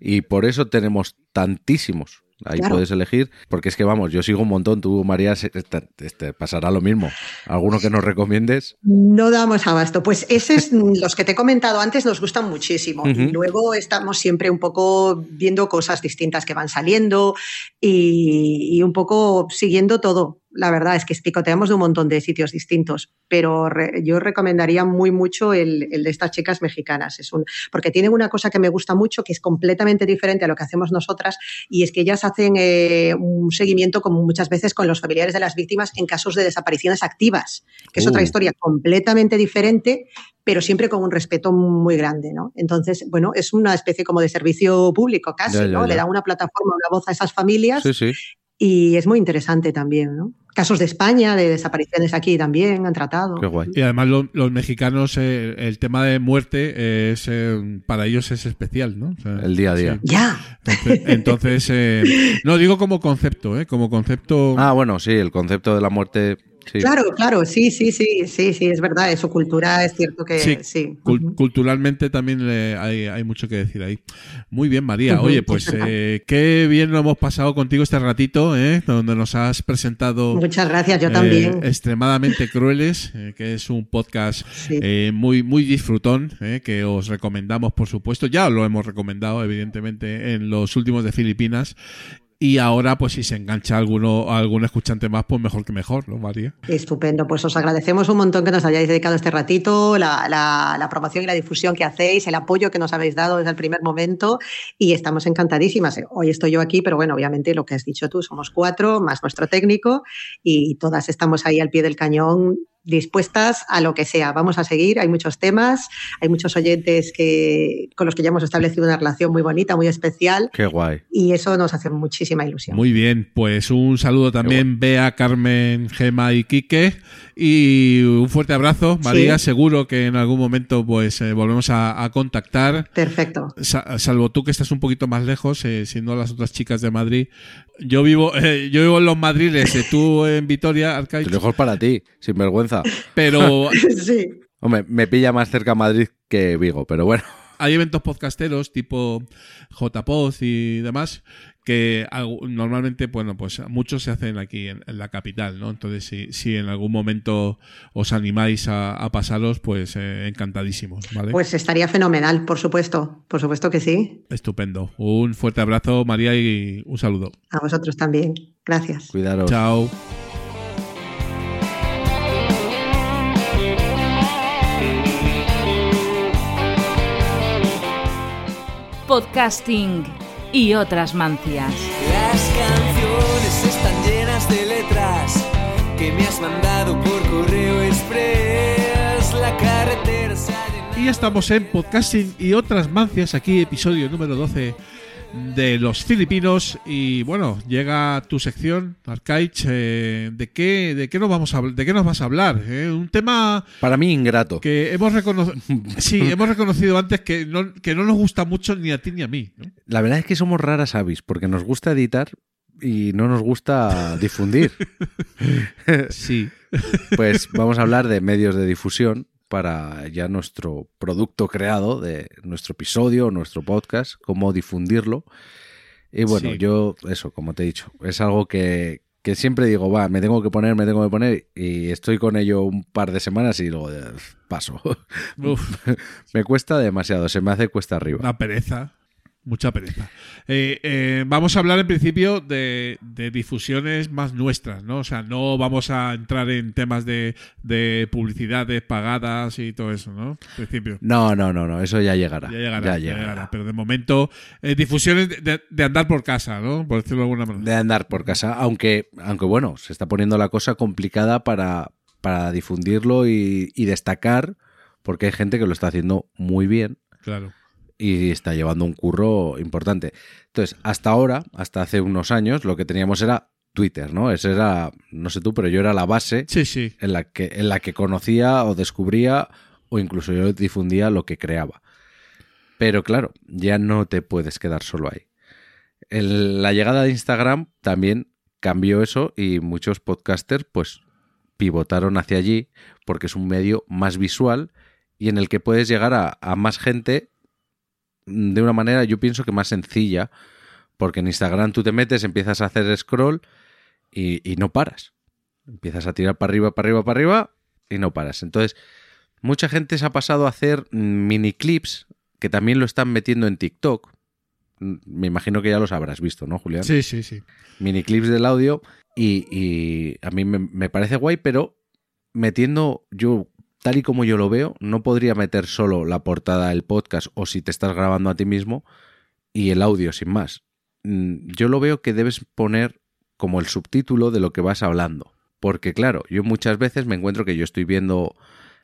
y por eso tenemos tantísimos. Ahí Claro. puedes elegir, porque es que vamos, yo sigo un montón, tú, María, te, pasará lo mismo. ¿Alguno que nos recomiendes? No damos abasto. Pues esos, los que te he comentado antes, nos gustan muchísimo. Y luego estamos siempre un poco viendo cosas distintas que van saliendo y, y un poco siguiendo todo. La verdad es que picoteamos de un montón de sitios distintos, pero re- yo recomendaría muy mucho el, el de estas chicas mexicanas. Es un, porque tienen una cosa que me gusta mucho, que es completamente diferente a lo que hacemos nosotras, y es que ellas hacen eh, un seguimiento, como muchas veces, con los familiares de las víctimas en casos de desapariciones activas, que es otra Uh. historia completamente diferente, pero siempre con un respeto muy grande, ¿no? Entonces, bueno, es una especie como de servicio público casi, Ya, ya, ¿no? ya. Le da una plataforma, una voz a esas familias Sí, sí. Y es muy interesante también, ¿no? Casos de España, de desapariciones aquí también han tratado. Qué guay. Y además lo- los mexicanos, eh, el tema de muerte es eh, para ellos es especial, ¿no? O sea, El día a día. sí. Ya, Entonces, entonces, eh, no digo como concepto, ¿eh? Como concepto. Ah, bueno, sí, el concepto de la muerte. Sí. claro, claro, sí, sí, sí, sí, sí, es verdad, su cultura, es cierto que Sí. Culturalmente también eh, hay, hay mucho que decir ahí. Muy bien, María. Oye, pues eh, qué bien lo hemos pasado contigo este ratito, ¿eh? donde nos has presentado Muchas gracias, yo eh, también. Extremadamente Crueles, eh, que es un podcast Sí. eh, muy, muy disfrutón, eh, que os recomendamos, por supuesto. Ya lo hemos recomendado, evidentemente, en los últimos de Filipinas. Y ahora, pues si se engancha alguno, algún escuchante más, pues mejor que mejor, ¿no, María? Estupendo, pues os agradecemos un montón que nos hayáis dedicado este ratito, la, la- la promoción y la difusión que hacéis, el apoyo que nos habéis dado desde el primer momento y estamos encantadísimas. Hoy estoy yo aquí, pero bueno, obviamente lo que has dicho tú, somos cuatro, más nuestro técnico y todas estamos ahí al pie del cañón dispuestas a lo que sea. Vamos a seguir, hay muchos temas, hay muchos oyentes que, con los que ya hemos establecido una relación muy bonita, muy especial Qué guay. y eso nos hace muchísima ilusión. Muy bien, pues un saludo también, Bea, Carmen, Gema y Quique. Y un fuerte abrazo, María. Sí. Seguro que en algún momento pues eh, volvemos a, a contactar. Perfecto. Sa- salvo tú que estás un poquito más lejos, eh, siendo las otras chicas de Madrid. Yo vivo, eh, yo vivo en los Madriles, eh, tú en Vitoria, Arcaiz, Lejos para ti, sin vergüenza. pero sí. Hombre, me pilla más cerca Madrid que Vigo, pero bueno. hay eventos podcasteros tipo JPod y demás que normalmente, bueno, pues muchos se hacen aquí en, la capital, ¿no? Entonces, si, si, en algún momento os animáis a, a pasaros, pues eh, encantadísimos, ¿vale? Pues estaría fenomenal, por supuesto, por supuesto que sí. Estupendo. Un fuerte abrazo, María, y un saludo. A vosotros también. Gracias. Cuidaros. Chao. Podcasting y otras mancias. Las canciones están llenas de letras que me has mandado por correo express. La carretera se ha llenado- Y ya estamos en podcasting y otras mancias, aquí episodio número 12 de los filipinos. Y bueno, llega tu sección, Arcaich, eh, ¿de, qué, ¿de, qué nos vamos a, ¿de qué nos vas a hablar? eh? Un tema Para mí, ingrato. que hemos, recono- sí, hemos reconocido antes que no, que no nos gusta mucho ni a ti ni a mí. ¿no? La verdad es que somos raras avis, porque nos gusta editar y no nos gusta difundir. Sí. Pues vamos a hablar de medios de difusión para ya nuestro producto creado, de nuestro episodio, nuestro podcast, cómo difundirlo. Y bueno, Sí. yo, eso, como te he dicho, es algo que, que siempre digo, va, me tengo que poner, me tengo que poner, y estoy con ello un par de semanas y luego paso. Uf, me cuesta demasiado, se me hace cuesta arriba. una pereza. Mucha pereza. Eh, eh, vamos a hablar en principio de, de difusiones más nuestras, ¿no? O sea, no vamos a entrar en temas de, de publicidades pagadas y todo eso, ¿no? En principio. No, no, no, no, eso ya llegará. Ya llegará, ya llegará. llegará. Pero de momento, eh, difusiones de andar por casa, ¿no? Por decirlo de alguna manera. de andar por casa, aunque, aunque bueno, se está poniendo la cosa complicada para, para difundirlo y, y destacar, porque hay gente que lo está haciendo muy bien Claro. Y está llevando un curro importante. Entonces, hasta ahora, hasta hace unos años, lo que teníamos era Twitter, ¿no? Ese era, no sé tú, pero yo era la base Sí, sí. en la que, en la que conocía o descubría o incluso yo difundía lo que creaba. Pero claro, ya no te puedes quedar solo ahí. El- la llegada de Instagram también cambió eso y muchos podcasters pues pivotaron hacia allí porque es un medio más visual y en el que puedes llegar a, a más gente de una manera yo pienso que más sencilla porque en Instagram tú te metes, empiezas a hacer scroll y, y no paras. Empiezas a tirar para arriba, para arriba, para arriba y no paras. Entonces, mucha gente se ha pasado a hacer mini clips que también lo están metiendo en TikTok. Me imagino que ya los habrás visto, ¿no, Julián? Sí, sí, sí. Mini clips del audio y, y a mí me, me parece guay, pero metiendo yo, tal y como yo lo veo, no podría meter solo la portada del podcast o si te estás grabando a ti mismo y el audio sin más. Mm, Yo lo veo que debes poner como el subtítulo de lo que vas hablando. Porque claro, yo muchas veces me encuentro que yo estoy viendo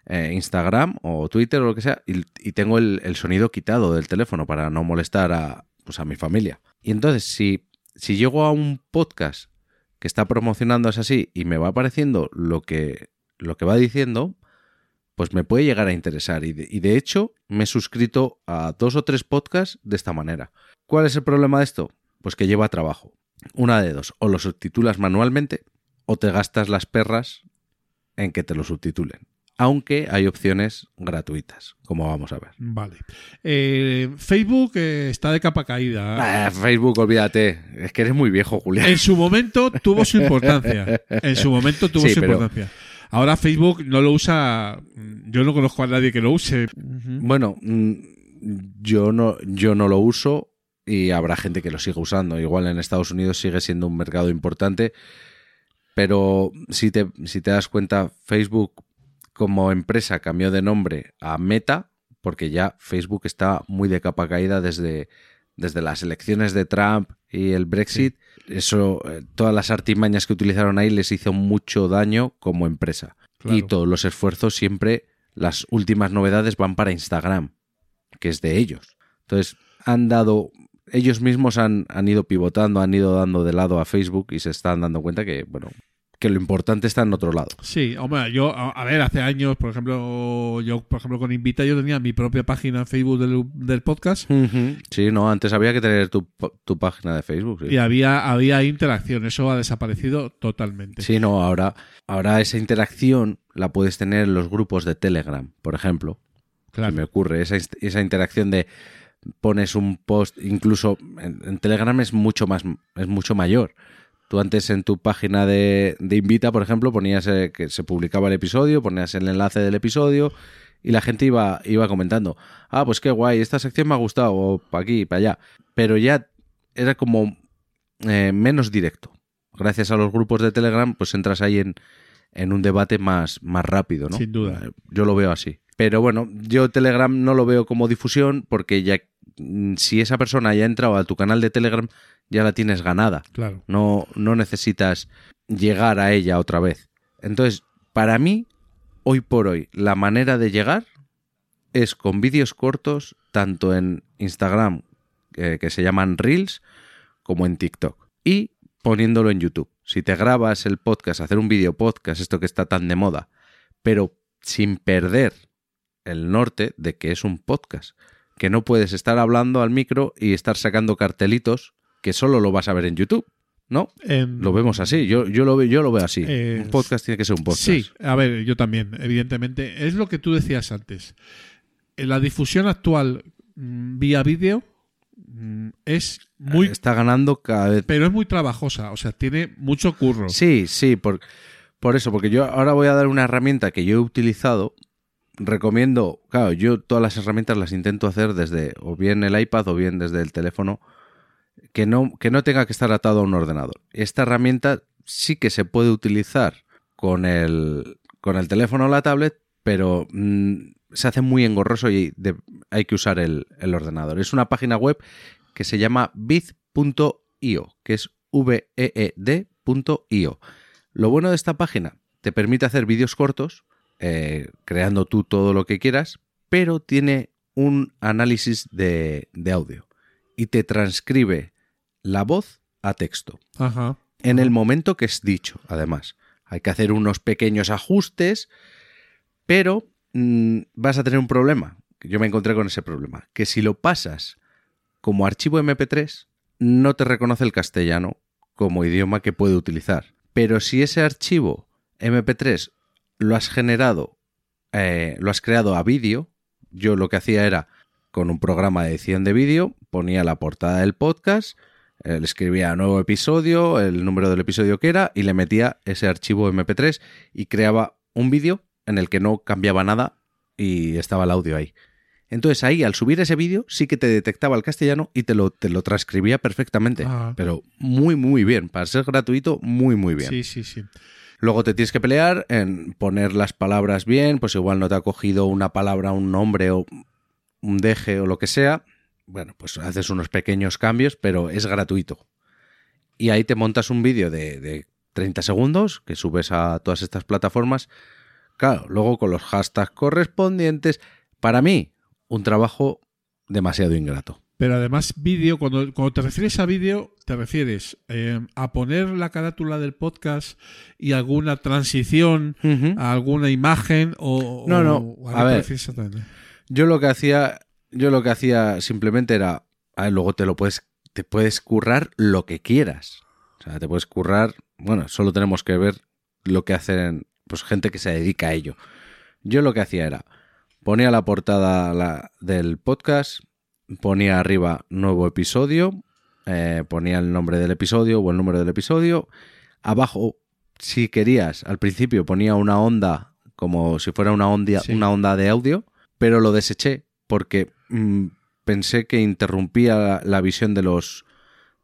eh, Instagram o Twitter o lo que sea y, tengo el, el sonido quitado del teléfono para no molestar a, pues a mi familia. Y entonces, si, si llego a un podcast que está promocionando es así y me va apareciendo lo que, lo que va diciendo, pues me puede llegar a interesar. Y de, y de hecho, me he suscrito a dos o tres podcasts de esta manera. ¿Cuál es el problema de esto? Pues que lleva trabajo. Una de dos, o lo subtitulas manualmente o te gastas las perras en que te lo subtitulen. Aunque hay opciones gratuitas, como vamos a ver. Vale. Eh, Facebook eh, está de capa caída. Ah, Facebook, olvídate. Es que eres muy viejo, Julián. En su momento tuvo su importancia. En su momento tuvo Sí, su pero- importancia. Ahora Facebook no lo usa. Yo no conozco a nadie que lo use. Bueno, mm, yo no, yo no lo uso y habrá gente que lo siga usando. Igual en Estados Unidos sigue siendo un mercado importante, pero si te, si te das cuenta, Facebook como empresa cambió de nombre a Meta, porque ya Facebook está muy de capa caída desde, desde las elecciones de Trump y el Brexit. Eso, eh, todas las artimañas que utilizaron ahí les hizo mucho daño como empresa. Claro. Y todos los esfuerzos siempre, las últimas novedades van para Instagram, que es de ellos. Entonces, han dado, ellos mismos han, han ido pivotando, han ido dando de lado a Facebook y se están dando cuenta que, bueno, que lo importante está en otro lado. Sí, hombre, yo, a, a ver, hace años, por ejemplo, yo, por ejemplo, con Invita, yo tenía mi propia página en Facebook del, del podcast Sí, no, antes había que tener tu, tu página de Facebook. sí. y había, había interacción. Eso ha desaparecido totalmente. Sí, no, ahora, ahora esa interacción la puedes tener en los grupos de Telegram, por ejemplo. claro. Se me ocurre esa, esa interacción de pones un post, incluso en, en Telegram es mucho más, es mucho mayor. Tú antes en tu página de, de Invita, por ejemplo, ponías eh, que se publicaba el episodio, ponías el enlace del episodio y la gente iba, iba comentando, ah, pues qué guay, esta sección me ha gustado, o para aquí, para allá. Pero ya era como eh, menos directo. Gracias a los grupos de Telegram, pues entras ahí en, en un debate más, más rápido, ¿no? Sin duda. Eh, Yo lo veo así. Pero bueno, yo Telegram no lo veo como difusión porque ya mm, si esa persona ya ha entrado a tu canal de Telegram, ya la tienes ganada. Claro. No, no necesitas llegar a ella otra vez. Entonces, para mí, hoy por hoy, la manera de llegar es con vídeos cortos, tanto en Instagram, eh, que se llaman Reels, como en TikTok. Y poniéndolo en YouTube. Si te grabas el podcast, hacer un vídeo podcast, esto que está tan de moda, pero sin perder el norte de que es un podcast. Que no puedes estar hablando al micro y estar sacando cartelitos que solo lo vas a ver en YouTube. ¿No? Lo vemos así. Yo, yo, lo, veo, yo lo veo así. Eh, un podcast tiene que ser un podcast. Sí, a ver, yo también, evidentemente. Es lo que tú decías antes. En la difusión actual mm, vía vídeo mm, es muy... Está ganando cada vez. Pero es muy trabajosa, o sea, tiene mucho curro. Sí, sí, por, por eso, porque yo ahora voy a dar una herramienta que yo he utilizado. Recomiendo, claro, yo todas las herramientas las intento hacer desde o bien el iPad o bien desde el teléfono, que no, que no tenga que estar atado a un ordenador. Esta herramienta sí que se puede utilizar con el, con el teléfono o la tablet, pero mm, se hace muy engorroso y de- hay que usar el, el ordenador. Es una página web que se llama bit.io, que es V-E-E-D.io. Lo bueno de esta página, te permite hacer vídeos cortos, eh, creando tú todo lo que quieras, pero tiene un análisis de, de audio y te transcribe la voz a texto Ajá. en el momento que es dicho, además. Hay que hacer unos pequeños ajustes, pero mm, vas a tener un problema. Yo me encontré con ese problema, que si lo pasas como archivo MP3, no te reconoce el castellano como idioma que puede utilizar. Pero si ese archivo MP3 lo has generado, eh, lo has creado a vídeo, yo lo que hacía era con un programa de edición de vídeo, ponía la portada del podcast, le escribía nuevo episodio, el número del episodio que era, y le metía ese archivo MP3 y creaba un vídeo en el que no cambiaba nada y estaba el audio ahí. Entonces ahí, al subir ese vídeo, sí que te detectaba el castellano y te lo, te lo transcribía perfectamente. Ah. Pero muy, muy bien. Para ser gratuito, muy, muy bien. Sí, sí, sí. Luego te tienes que pelear en poner las palabras bien, pues igual no te ha cogido una palabra, un nombre o un deje o lo que sea. Bueno, pues haces unos pequeños cambios, pero es gratuito. Y ahí te montas un vídeo de, de 30 segundos que subes a todas estas plataformas. Claro, luego con los hashtags correspondientes. Para mí, un trabajo demasiado ingrato. Pero además, vídeo, cuando, cuando te refieres a vídeo, te refieres eh, a poner la carátula del podcast y alguna transición, a alguna imagen o. No, no, o a ver. Yo lo que hacía, yo lo que hacía simplemente era, a ver, luego te lo puedes, te puedes currar lo que quieras. O sea, te puedes currar, bueno, solo tenemos que ver lo que hacen, pues gente que se dedica a ello. Yo lo que hacía era, ponía la portada la- del podcast, ponía arriba nuevo episodio, eh, ponía el nombre del episodio o el número del episodio. Abajo, si querías, al principio ponía una onda como si fuera una onda, Sí. una onda de audio, pero lo deseché porque mm, pensé que interrumpía la, la visión de los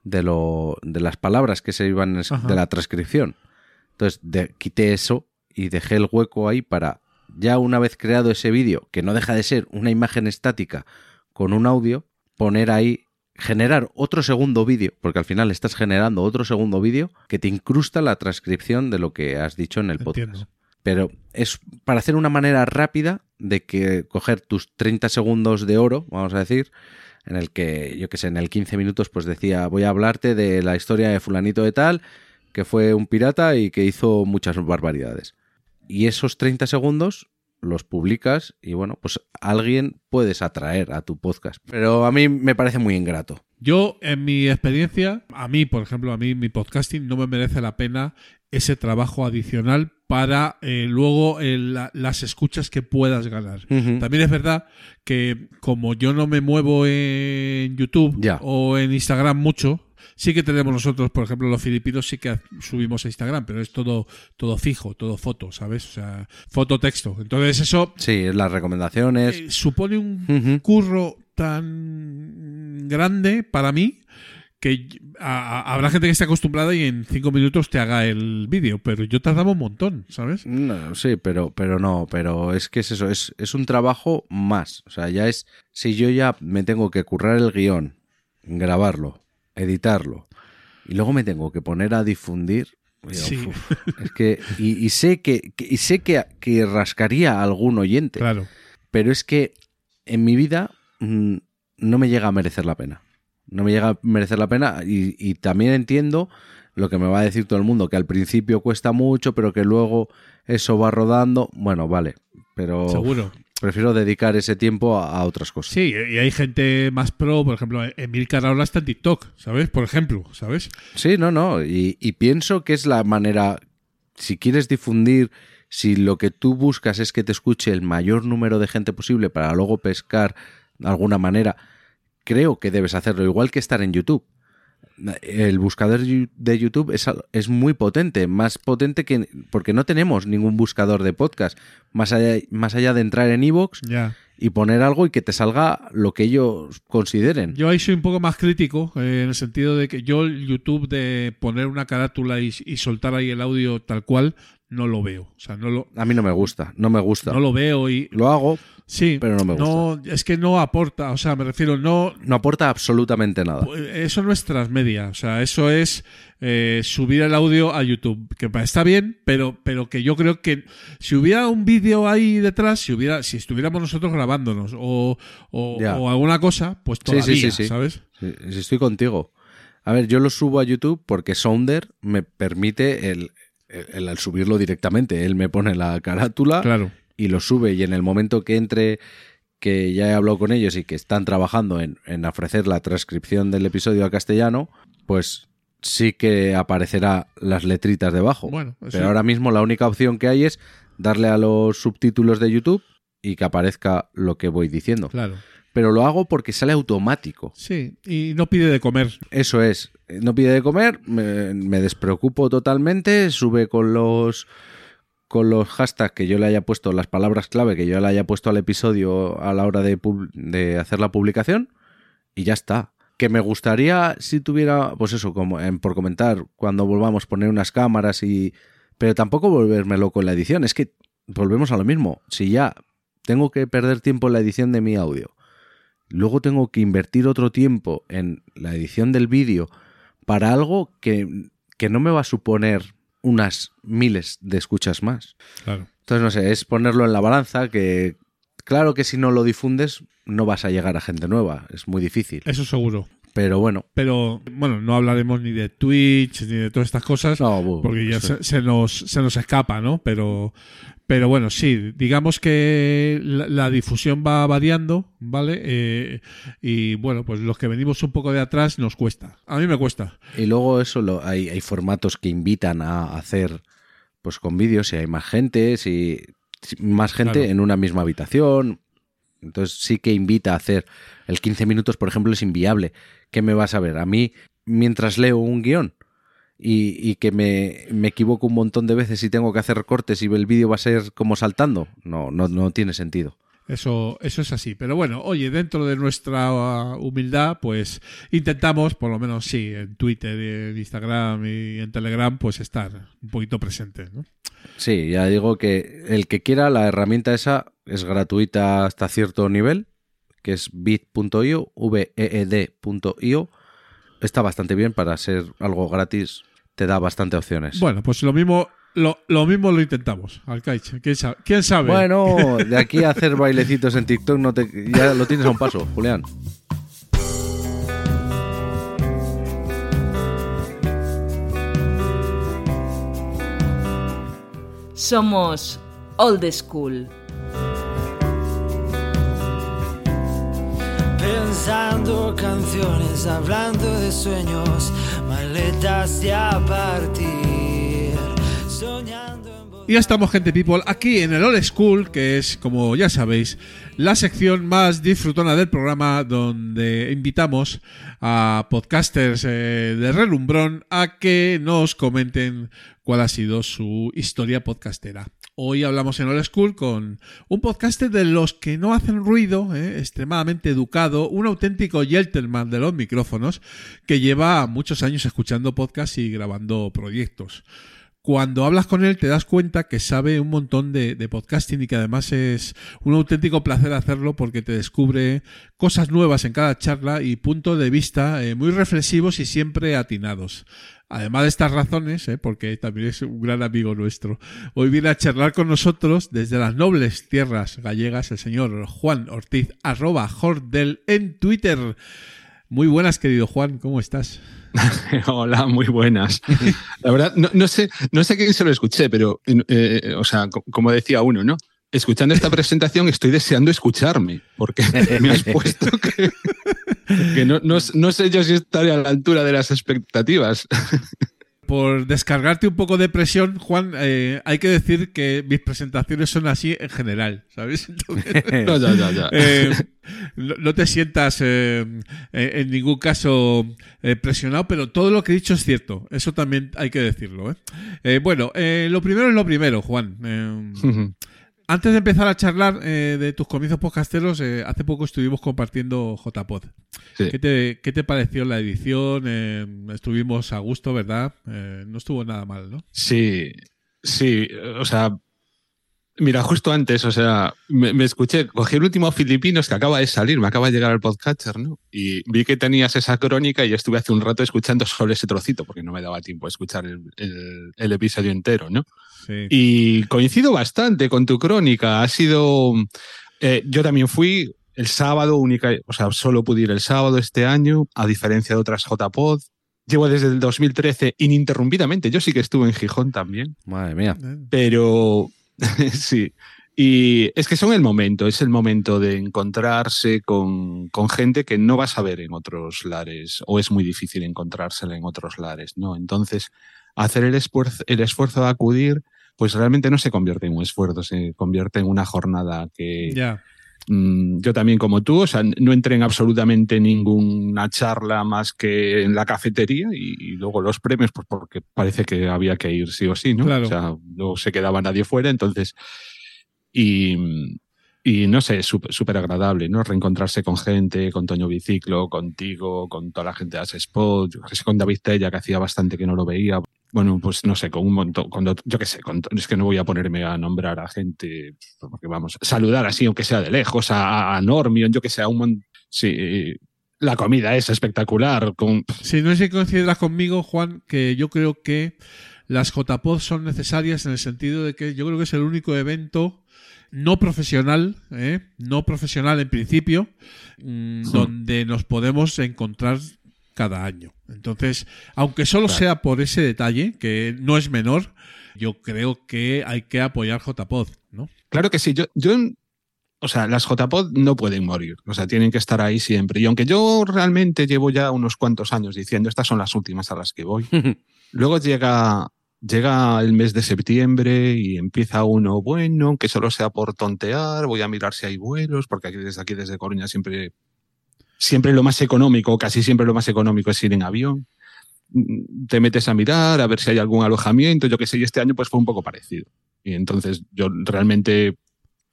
de lo de las palabras que se iban Ajá. de la transcripción. Entonces de- quité eso y dejé el hueco ahí para ya una vez creado ese vídeo, que no deja de ser una imagen estática con un audio, poner ahí generar otro segundo vídeo, porque al final estás generando otro segundo vídeo que te incrusta la transcripción de lo que has dicho en el podcast. Pero es para hacer una manera rápida de que coger tus 30 segundos de oro, vamos a decir, en el que, yo que sé, en el 15 minutos, pues decía, voy a hablarte de la historia de fulanito de tal, que fue un pirata y que hizo muchas barbaridades. Y esos 30 segundos los publicas y bueno, pues alguien puedes atraer a tu podcast. Pero a mí me parece muy ingrato. Yo, en mi experiencia, a mí, por ejemplo, a mí mi podcasting no me merece la pena ese trabajo adicional para eh, luego eh, la- las escuchas que puedas ganar. También es verdad que como yo no me muevo en YouTube o en Instagram mucho, sí que tenemos nosotros, por ejemplo, los filipinos sí que subimos a Instagram, pero es todo todo fijo, todo foto, ¿sabes? O sea, foto texto. Entonces eso Sí, las recomendaciones. eh, supone un curro tan grande para mí que a- a- habrá gente que esté acostumbrada y en cinco minutos te haga el vídeo, pero yo tardaba un montón, ¿sabes? No, sí, pero, pero no, pero es que es eso, es, es un trabajo más. O sea, ya es, si yo ya me tengo que currar el guion, grabarlo, editarlo, y luego me tengo que poner a difundir. digo, Sí. uf, es que, y, y sé que, que- y sé que, que rascaría a algún oyente, Claro. pero es que en mi vida mm, no me llega a merecer la pena. No me llega a merecer la pena y, y también entiendo lo que me va a decir todo el mundo, que al principio cuesta mucho, pero que luego eso va rodando. Bueno, vale, pero Seguro. prefiero dedicar ese tiempo a, a otras cosas. Sí, y hay gente más pro, por ejemplo, Emilcar ahora está en TikTok, ¿sabes? Por ejemplo, ¿sabes? Sí, no, no. Y, y pienso que es la manera, si quieres difundir, si lo que tú buscas es que te escuche el mayor número de gente posible para luego pescar de alguna manera, creo que debes hacerlo, igual que estar en YouTube. El buscador de YouTube es, es muy potente, más potente que... porque no tenemos ningún buscador de podcast, más allá, más allá de entrar en Evox y poner algo y que te salga lo que ellos consideren. Yo ahí soy un poco más crítico, eh, en el sentido de que yo el YouTube de poner una carátula y, y soltar ahí el audio tal cual, no lo veo. O sea, no lo, A mí no me gusta, no me gusta. no lo veo y... Lo hago, Sí, pero no me No, es que no aporta, o sea, me refiero, no... no aporta absolutamente nada. Eso no es transmedia, o sea, eso es eh, subir el audio a YouTube, que está bien, pero, pero que yo creo que si hubiera un vídeo ahí detrás, si hubiera, si estuviéramos nosotros grabándonos o, o, alguna cosa, pues sí, todavía, sí, sí. ¿sabes? Sí, sí, estoy contigo. A ver, yo lo subo a YouTube porque Sounder me permite el, el- el subirlo directamente. Él me pone la carátula Claro. y lo sube. Y en el momento que entre, que ya he hablado con ellos y que están trabajando en, en ofrecer la transcripción del episodio a castellano, pues sí que aparecerá las letritas debajo. Bueno, Pero ahora mismo la única opción que hay es darle a los subtítulos de YouTube y que aparezca lo que voy diciendo. Claro. Pero lo hago porque sale automático. Sí, y no pide de comer. Eso es. No pide de comer, me, me despreocupo totalmente, sube con los con los hashtags que yo le haya puesto, las palabras clave que yo le haya puesto al episodio a la hora de, de hacer la publicación y ya está. Que me gustaría si tuviera, pues eso, como en- por comentar, cuando volvamos poner unas cámaras y... Pero tampoco volverme loco en la edición, es que volvemos a lo mismo. Si ya tengo que perder tiempo en la edición de mi audio, luego tengo que invertir otro tiempo en la edición del vídeo para algo que, que no me va a suponer unas miles de escuchas más. Claro. Entonces, no sé, es ponerlo en la balanza que claro que si no lo difundes no vas a llegar a gente nueva, es muy difícil. Eso seguro. Pero bueno, Pero bueno, no hablaremos ni de Twitch ni de todas estas cosas. no, porque ya sí. se, se nos, se nos escapa, ¿no? Pero, pero bueno, sí, digamos que la, la difusión va variando, ¿vale? Eh, y bueno, pues los que venimos un poco de atrás nos cuesta. A mí me cuesta. Y luego eso, lo, hay, hay formatos que invitan a hacer pues con vídeos, si hay más gente, si, si más gente Claro. en una misma habitación. Entonces sí que invita a hacer. El 15 minutos, por ejemplo, es inviable. ¿Qué me vas a ver? A mí, mientras leo un guion y, y que me, me equivoco un montón de veces y tengo que hacer cortes y el vídeo va a ser como saltando, no, no, no tiene sentido. Eso, eso es así. Pero bueno, oye, dentro de nuestra uh, humildad, pues intentamos, por lo menos sí, en Twitter, en Instagram y en Telegram, pues estar un poquito presentes, ¿no? Sí, ya digo que el que quiera, la herramienta esa es gratuita hasta cierto nivel, que es bit.io, veed.io. Está bastante bien para ser algo gratis, te da bastante opciones. Bueno, pues lo mismo, lo, lo mismo lo intentamos, Alcaich. ¿Quién sabe? ¿Quién sabe? Bueno, de aquí a hacer bailecitos en TikTok no te, ya lo tienes a un paso, Julián. Somos Old School. Pensando canciones, hablando de sueños, maletas y a partir, soñando en ya estamos, gente people, aquí en el Old School, que es, como ya sabéis, la sección más disfrutona del programa, donde invitamos a podcasters eh, de relumbrón a que nos comenten cuál ha sido su historia podcastera. Hoy hablamos en Old School con un podcaster de los que no hacen ruido, ¿eh? extremadamente educado, un auténtico gentleman de los micrófonos que lleva muchos años escuchando podcasts y grabando proyectos. Cuando hablas con él te das cuenta que sabe un montón de, de, podcasting y que además es un auténtico placer hacerlo porque te descubre cosas nuevas en cada charla y puntos de vista eh, muy reflexivos y siempre atinados. Además de estas razones, ¿eh? porque también es un gran amigo nuestro, hoy viene a charlar con nosotros desde las nobles tierras gallegas el señor Juan Ortiz, arroba Jordel en Twitter. Muy buenas, querido Juan, ¿cómo estás? Hola, muy buenas. La verdad, no, sé, no sé quién se lo escuché, pero, eh, o sea, como decía uno, ¿no? Escuchando esta presentación estoy deseando escucharme, porque me has puesto que, que no, no, no sé yo si estaré a la altura de las expectativas por descargarte un poco de presión, Juan, eh, hay que decir que mis presentaciones son así en general, ¿sabes? Entonces, no, ya, ya, ya. Eh, no, no, te sientas eh, en ningún caso eh, presionado, pero todo lo que he dicho es cierto. Eso también hay que decirlo. ¿eh? bueno, lo primero es lo primero, Juan. Antes de empezar a charlar eh, de tus comienzos podcasteros, eh, hace poco estuvimos compartiendo JPod. Sí. ¿Qué, te, ¿Qué te pareció la edición? Eh, estuvimos a gusto, ¿verdad? no estuvo nada mal, ¿no? Sí, sí. O sea, mira, justo antes, o sea, me, me, escuché, cogí el último Filipinos que acaba de salir, me acaba de llegar al podcatcher, ¿no? Y vi que tenías esa crónica y estuve hace un rato escuchando solo ese trocito porque no me daba tiempo a escuchar el, el, el episodio entero, ¿no? Sí. Y coincido bastante con tu crónica. Ha sido. Eh, yo también fui el sábado, única, o sea, solo pude ir el sábado este año, a diferencia de otras JPod. Llevo desde el 2013 ininterrumpidamente. Yo sí que estuve en Gijón también. Madre mía. Pero sí. Y es que son el momento, es el momento de encontrarse con, con, gente que no vas a ver en otros lares, o es muy difícil encontrársela en otros lares, ¿no? Entonces, hacer el esfuerzo, el esfuerzo de acudir, pues realmente no se convierte en un esfuerzo, se convierte en una jornada que yeah. mmm, yo también como tú, o sea, no entré en absolutamente ninguna charla más que en la cafetería y, y, luego los premios, pues porque parece que había que ir sí o sí, ¿no? Claro. O sea, no se quedaba nadie fuera, entonces, y, y no sé, súper agradable, ¿no? Reencontrarse con gente, con Toño Biciclo, contigo, con toda la gente de Spot, con David Tella, que hacía bastante que no lo veía. Bueno, pues no sé, con un montón, con, yo qué sé, con, es que no voy a ponerme a nombrar a gente, porque vamos, saludar así, aunque sea de lejos, a, a Normion, yo que sé, a un montón. Sí, la comida es espectacular. Con... Sí, no sé si coincidirás conmigo, Juan, que yo creo que las JPOD son necesarias en el sentido de que yo creo que es el único evento no profesional, ¿eh? no profesional en principio, mmm, sí. donde nos podemos encontrar cada año. Entonces, aunque solo claro. sea por ese detalle, que no es menor, yo creo que hay que apoyar JPod, ¿no? Claro que sí. Yo, yo o sea, las JPod no pueden morir, o sea, tienen que estar ahí siempre. Y aunque yo realmente llevo ya unos cuantos años diciendo estas son las últimas a las que voy, luego llega llega el mes de septiembre y empieza uno, bueno, que solo sea por tontear, voy a mirar si hay vuelos, porque aquí desde aquí, desde Coruña, siempre, siempre lo más económico, casi siempre lo más económico es ir en avión. Te metes a mirar, a ver si hay algún alojamiento, yo que sé, y este año pues fue un poco parecido. Y entonces yo realmente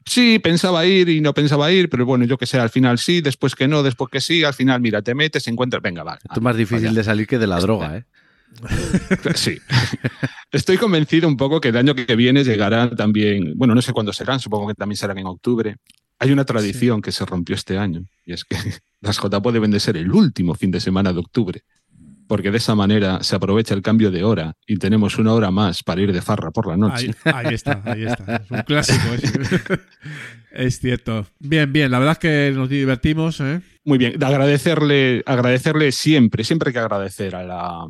sí pensaba ir y no pensaba ir, pero bueno, yo que sé, al final sí, después que no, después que sí, al final, mira, te metes, encuentras, venga, vale. Esto es más difícil vaya. de salir que de la droga, ¿eh? Sí. Estoy convencido un poco que el año que viene llegarán también, bueno, no sé cuándo serán, supongo que también serán en octubre. Hay una tradición sí. que se rompió este año y es que las JPO deben de ser el último fin de semana de octubre, porque de esa manera se aprovecha el cambio de hora y tenemos una hora más para ir de farra por la noche. Ahí, ahí está, ahí está. Es un clásico. Es, es, cierto. Bien, bien. La verdad es que nos divertimos. ¿eh? Muy bien. De agradecerle, agradecerle siempre, siempre hay que agradecer a la,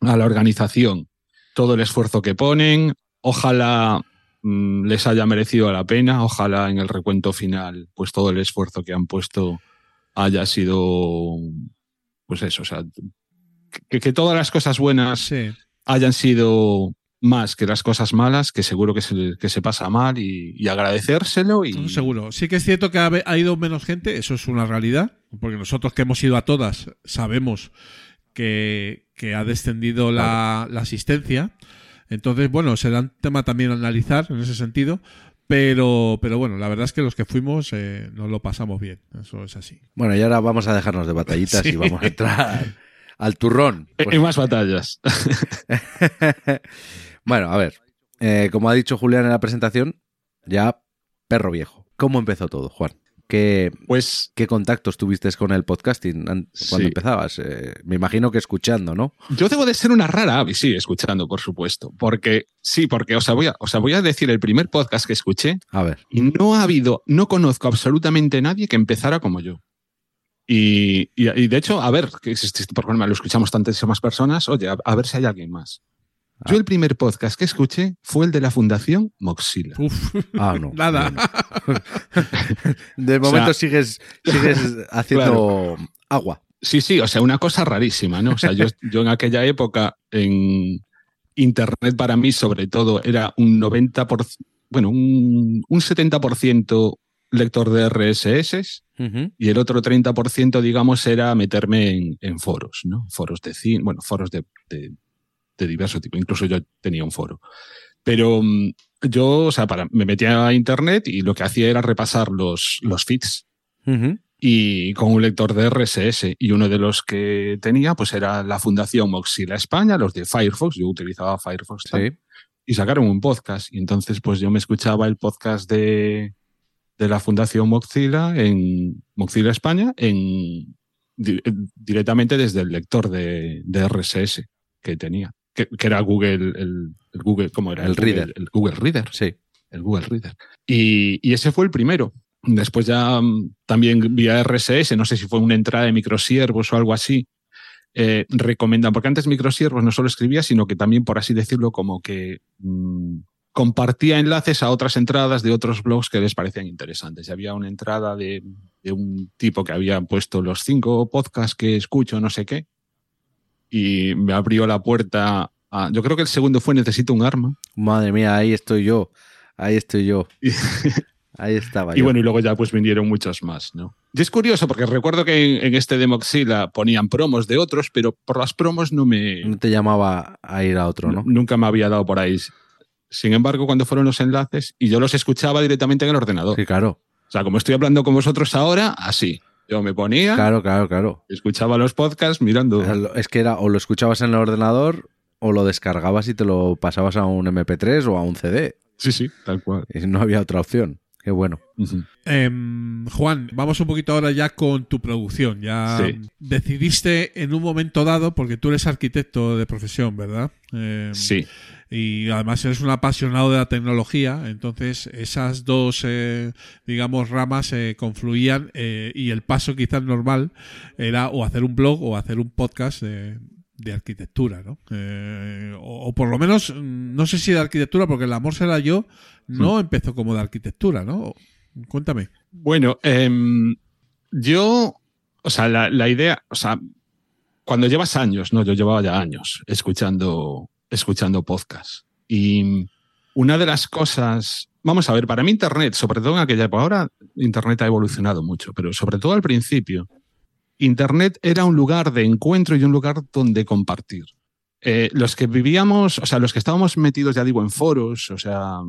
a la organización todo el esfuerzo que ponen. Ojalá mmm, les haya merecido la pena. Ojalá en el recuento final, pues todo el esfuerzo que han puesto haya sido, pues eso, o sea, que, que todas las cosas buenas sí. hayan sido más que las cosas malas, que seguro que se, que se pasa mal y, y agradecérselo. Y... Seguro. Sí que es cierto que ha, ha ido menos gente, eso es una realidad, porque nosotros que hemos ido a todas sabemos que, que ha descendido la, la asistencia. Entonces, bueno, será un tema también a analizar en ese sentido. Pero, pero bueno, la verdad es que los que fuimos eh, nos lo pasamos bien. Eso es así. Bueno, y ahora vamos a dejarnos de batallitas Sí. y vamos a entrar al turrón. Pues- En más batallas. bueno, a ver. eh, como ha dicho Julián en la presentación, ya perro viejo. ¿Cómo empezó todo, Juan? ¿Qué, Pues qué contactos tuviste con el podcasting an- cuando Sí. empezabas? Eh, me imagino que escuchando, ¿no? yo debo de ser una rara sí, escuchando, por supuesto. Porque, sí, porque, o sea, voy a, o sea, voy a decir el primer podcast que escuché A ver. y no ha habido, no conozco absolutamente nadie que empezara como yo. Y, y- y de hecho, a ver, que este programa lo escuchamos tantísimas personas, oye, a, a ver si hay alguien más. Yo el primer podcast que escuché fue el de la Fundación Moxila. Uf, Ah, no. nada. Bueno. De momento sigues, sigues haciendo agua. Sí, sí, o sea, una cosa rarísima, ¿no? O sea, yo, yo en aquella época, en Internet para mí, sobre todo, era un 90%, bueno, un, un 70% lector de RSS y el otro 30%, digamos, era meterme en, en foros, ¿no? Foros de cine, bueno, foros de, de, de diverso tipo. Incluso yo tenía un foro. Pero mm, yo, o sea, para, me metía a Internet y lo que hacía era repasar los, los feeds y con un lector de RSS. Y uno de los que tenía, pues era la Fundación Mozilla España, los de Firefox. Yo utilizaba Firefox. Sí. Y sacaron un podcast. Y entonces, pues yo me escuchaba el podcast de, de la Fundación Mozilla en Mozilla España en, di- eh, directamente desde el lector de, de RSS que tenía. Que, que era Google, el, el Google, ¿cómo era? El Reader. El Google Reader Sí. el Google Reader. Y, y ese fue el primero. Después ya mm, también vía RSS, no sé si fue una entrada de microsiervos o algo así, eh, recomendan, porque antes microsiervos no solo escribía, sino que también, por así decirlo, como que mm, compartía enlaces a otras entradas de otros blogs que les parecían interesantes. Y había una entrada de, de un tipo que había puesto los cinco podcasts que escucho, no sé qué, y me abrió la puerta. A, yo creo que el segundo fue Necesito un arma. Madre mía, ahí estoy yo. Ahí estoy yo. Ahí estaba Y yo. bueno, y luego ya pues vinieron muchos más, ¿no? Y es curioso porque recuerdo que en, en este de Moxila ponían promos de otros, pero por las promos no me... No te llamaba a ir a otro, ¿no? Nunca me había dado por ahí. Sin embargo, cuando fueron los enlaces, y yo los escuchaba directamente en el ordenador. Sí, claro. O sea, como estoy hablando con vosotros ahora, así. Yo me ponía, Claro, claro, claro. escuchaba los podcasts mirando. Es que era o lo escuchabas en el ordenador o lo descargabas y te lo pasabas a un MP3 o a un CD. Sí, sí, tal cual. Y no había otra opción. Qué bueno. Em, Juan, vamos un poquito ahora ya con tu producción. Ya Sí. decidiste en un momento dado, porque tú eres arquitecto de profesión, ¿verdad? Em, Sí. Y además eres un apasionado de la tecnología, entonces esas dos, eh, digamos, ramas eh, confluían eh, y el paso quizás normal era o hacer un blog o hacer un podcast de, de arquitectura, ¿no? Eh, o, o por lo menos, mm, no sé si de arquitectura, porque el amor será yo no empezó como de arquitectura, ¿no? Cuéntame. Bueno, em, yo, o sea, la, la idea, o sea, cuando llevas años, no, yo llevaba ya años escuchando, escuchando podcast. Y una de las cosas, vamos a ver, para mí Internet, sobre todo en aquella época, ahora Internet ha evolucionado mucho, pero sobre todo al principio, Internet era un lugar de encuentro y un lugar donde compartir. Eh, los que vivíamos, o sea, los que estábamos metidos, ya digo, en foros, o sea,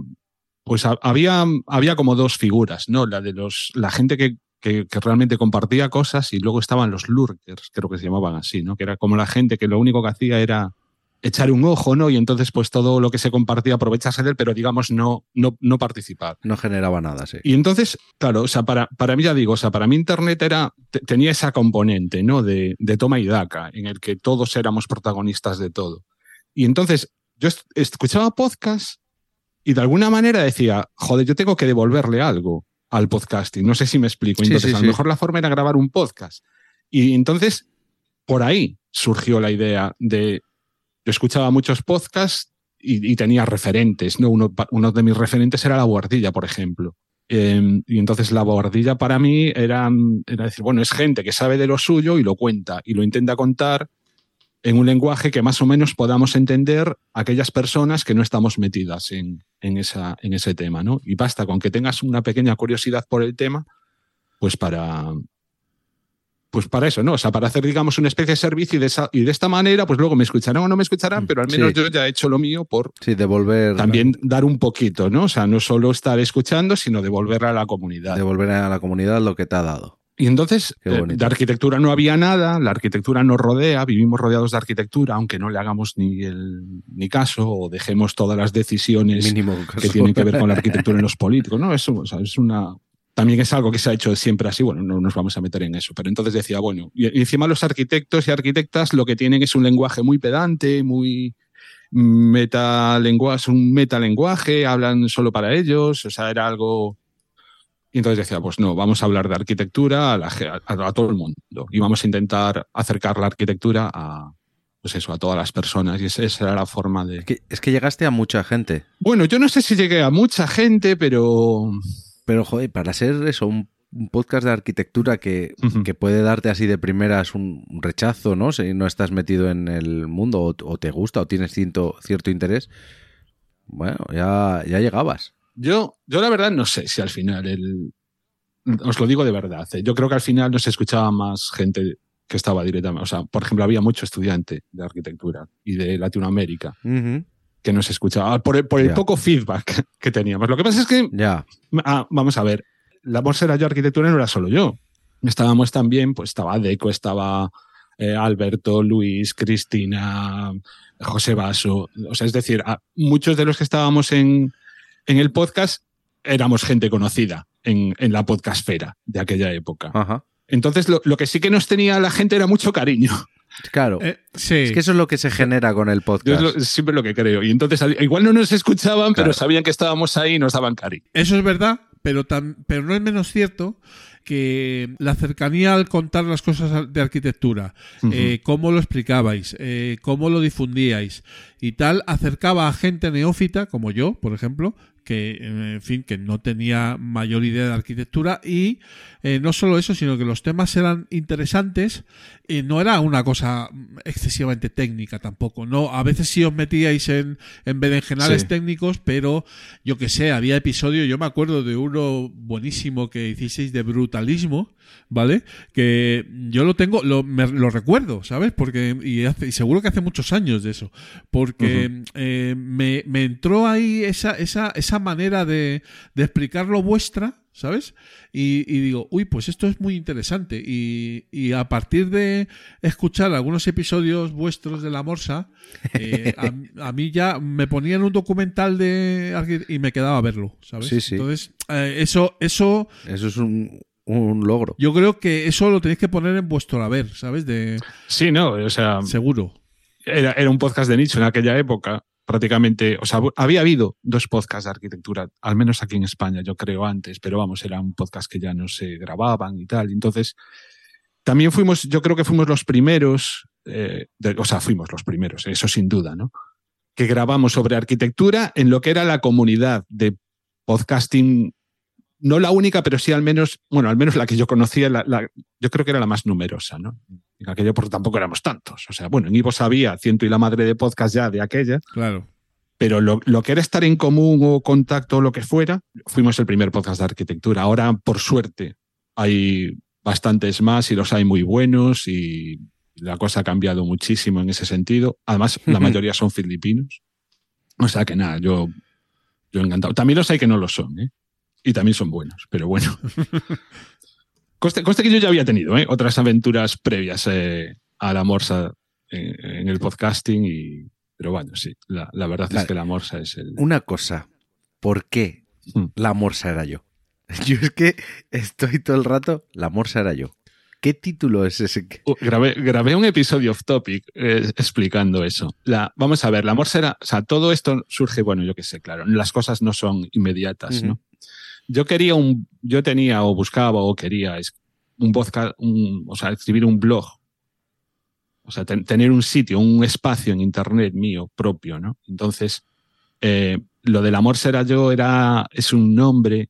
pues ha- había, había como dos figuras, ¿no? La de los, la gente que, que realmente compartía cosas y luego estaban los lurkers, creo que se llamaban así, ¿no? Que era como la gente que lo único que hacía era echar un ojo, ¿no? Y entonces, pues todo lo que se compartía aprovecharse de él, pero digamos no, no, no participar. No generaba nada, sí. Y entonces, claro, o sea, para, para mí ya digo, o sea, para mí Internet era, te- tenía esa componente, ¿no? De, de toma y daca, en el que todos éramos protagonistas de todo. Y entonces, yo escuchaba podcast y de alguna manera decía, joder, yo tengo que devolverle algo al podcasting. No sé si me explico. Entonces, sí, a sí. lo mejor la forma era grabar un podcast. Y entonces, por ahí surgió la idea de, yo escuchaba muchos podcasts y, tenía referentes, ¿no? Uno, de mis referentes era la guardilla, por ejemplo. Eh, y entonces la guardilla para mí era, era decir, bueno, es gente que sabe de lo suyo y lo cuenta y lo intenta contar en un lenguaje que más o menos podamos entender aquellas personas que no estamos metidas en, en, esa, en ese tema, ¿no? Y basta con que tengas una pequeña curiosidad por el tema, pues para, pues para eso, ¿no? O sea, para hacer, digamos, una especie de servicio y de, esa, y de esta manera, pues luego me escucharán o no me escucharán, pero al menos Sí. yo ya he hecho lo mío por Sí, devolver, también dar un poquito, ¿no? O sea, no solo estar escuchando, sino devolverle a la comunidad. devolver a la comunidad lo que te ha dado. Y entonces, eh, de arquitectura no había nada, la arquitectura nos rodea, vivimos rodeados de arquitectura, aunque no le hagamos ni, el, ni caso o dejemos todas las decisiones Mínimo que tienen que ver con la arquitectura en los políticos, ¿no? Eso o sea, es una. También es algo que se ha hecho siempre así, bueno, no nos vamos a meter en eso, pero entonces decía, bueno, y encima los arquitectos y arquitectas lo que tienen es un lenguaje muy pedante, muy metalenguaje, es un metalenguaje, hablan solo para ellos, o sea, era algo... Y entonces decía, pues no, vamos a hablar de arquitectura a, la ge- a- a todo el mundo y vamos a intentar acercar la arquitectura a, pues eso, a todas las personas y esa esa era la forma de... Es que, es que llegaste a mucha gente. Bueno, yo no sé si llegué a mucha gente, pero Pero, joder, para ser eso, un, un podcast de arquitectura que, Ujú. que puede darte así de primeras un rechazo, ¿no? Si no estás metido en el mundo o, o te gusta o tienes cierto, cierto interés, bueno, ya, ya llegabas. yo, yo la verdad no sé si al final el... Os lo digo de verdad, ¿eh? yo creo que al final no se escuchaba más gente que estaba directamente, o sea, por ejemplo, había mucho estudiante de arquitectura y de Latinoamérica que no se escuchaba por el, por el poco feedback que teníamos. Lo que pasa es que Ah, vamos a ver. La bolsa era yo arquitectura no era solo yo. Estábamos también, pues estaba Deco, estaba eh, Alberto, Luis, Cristina, José Baso. O sea, es decir, a- muchos de los que estábamos en, en el podcast éramos gente conocida en, en la podcastfera de aquella época. ajá. Entonces, lo, lo que sí que nos tenía la gente era mucho cariño. Claro. Eh, sí. Es que eso es lo que se genera con el Yo podcast. es lo- es siempre lo que creo. Y entonces, al- igual no nos escuchaban, Claro. pero sabían que estábamos ahí y nos daban cariño. Eso es verdad, pero, tam- pero no es menos cierto que la cercanía al contar las cosas de arquitectura, eh, cómo lo explicabais, eh, cómo lo difundíais y tal, acercaba a gente neófita, como yo, por ejemplo, que, eh, en fin, que no tenía mayor idea de arquitectura y eh, no solo eso, sino que los temas eran interesantes y no era una cosa excesivamente técnica tampoco, no, a veces sí os metíais en, en berenjenales Sí. técnicos, pero yo que sé, había episodios, yo me acuerdo de uno buenísimo que hicisteis de brutalismo, ¿vale? Que yo lo tengo, lo, me- lo recuerdo, ¿sabes? Porque, y, hace- y seguro que hace muchos años de eso, porque eh, me, me entró ahí esa, esa, esa manera de, de explicarlo vuestra, ¿sabes? Y, y digo, uy, pues esto es muy interesante. Y, y a partir de escuchar algunos episodios vuestros de La Morsa, eh, a, a mí ya me ponían un documental de arqui- y me quedaba a verlo, ¿sabes? Sí, sí. Entonces, eh, eso, eso, Eso es un, un logro. yo creo que eso lo tenéis que poner en vuestro haber, ¿sabes? De Sí, no, o sea, seguro. era, era un podcast de nicho en aquella época. Prácticamente, o sea, había habido dos podcasts de arquitectura, al menos aquí en España, yo creo antes, pero vamos, era un podcast que ya no se grababan y tal. Entonces, también fuimos, yo creo que fuimos los primeros, eh, de- o sea, fuimos los primeros, eso sin duda, ¿no? Que grabamos sobre arquitectura en lo que era la comunidad de podcasting, no la única, pero sí al menos, bueno, al menos la que yo conocía, la- la- yo creo que era la más numerosa, ¿no? En aquello porque tampoco éramos tantos. O sea, bueno, en Ivos había ciento y la madre de podcast ya de aquella, Claro. pero lo, lo que era estar en común o contacto o lo que fuera, fuimos el primer podcast de arquitectura. Ahora, por suerte, hay bastantes más y los hay muy buenos y la cosa ha cambiado muchísimo en ese sentido. Además, la mayoría son filipinos. O sea que nada, yo, yo encantado. También los hay que no lo son, ¿eh? Y también son buenos, pero bueno. Conste, conste que yo ya había tenido ¿eh? otras aventuras previas eh, a la Morsa en, en el podcasting, y, pero bueno, sí, la, la verdad Vale. es que la Morsa es el... Una cosa. ¿Por qué Mm. la morsa era yo? Yo es que estoy todo el rato. La morsa era yo. ¿Qué título es ese? Uh, Grabé, grabé un episodio off topic eh, explicando eso. La, vamos a ver, la morsa era, o sea, todo esto surge, bueno, yo qué sé, claro, las cosas no son inmediatas, ¿no? Yo quería un, yo tenía o buscaba o quería un podcast, o sea, escribir un blog. O sea, ten- tener un sitio, un espacio en internet mío propio, ¿no? Entonces, eh, lo del amor será yo era, es un nombre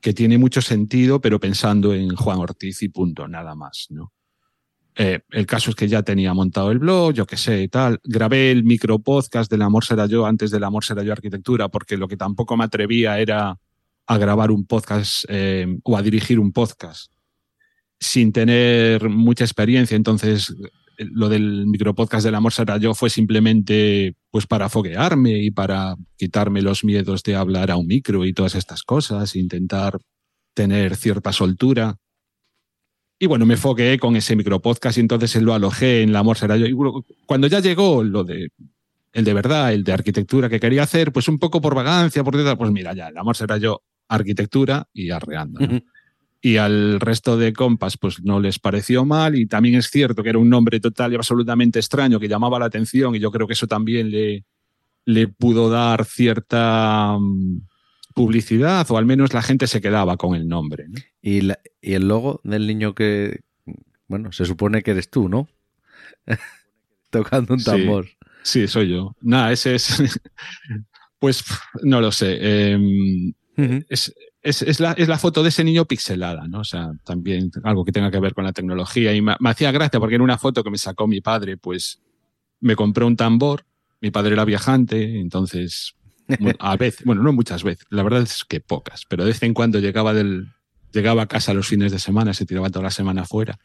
que tiene mucho sentido, pero pensando en Juan Ortiz y punto, nada más, ¿no? Eh, el caso es que ya tenía montado el blog, yo qué sé, y tal. Grabé el micro podcast del amor será yo antes del amor será yo arquitectura, porque lo que tampoco me atrevía era a grabar un podcast eh, o a dirigir un podcast sin tener mucha experiencia. Entonces, lo del micropodcast del amor será yo fue simplemente pues para foguearme y para quitarme los miedos de hablar a un micro y todas estas cosas, intentar tener cierta soltura. Y bueno, me fogueé con ese micropodcast y entonces lo alojé en la amor será yo. Y cuando ya llegó lo de el de verdad, el de arquitectura que quería hacer, pues un poco por vagancia, por pues mira, ya, el amor será yo arquitectura y arreando. ¿no? y al resto de compas pues no les pareció mal y también es cierto que era un nombre total y absolutamente extraño que llamaba la atención y yo creo que eso también le, le pudo dar cierta mm, publicidad o al menos la gente se quedaba con el nombre. ¿no? ¿Y, la- y el logo del niño que, bueno, se supone que eres tú, ¿no? Tocando un tambor. Sí, soy yo. Nada, ese es... pues no lo sé. Es, es, es la, es la foto de ese niño pixelada, ¿no? O sea, también algo que tenga que ver con la tecnología. Y me, me hacía gracia porque era una foto que me sacó mi padre, pues me compró un tambor, mi padre era viajante, entonces a veces, bueno, no muchas veces, la verdad es que pocas, pero de vez en cuando llegaba del, llegaba a casa los fines de semana, se tiraba toda la semana fuera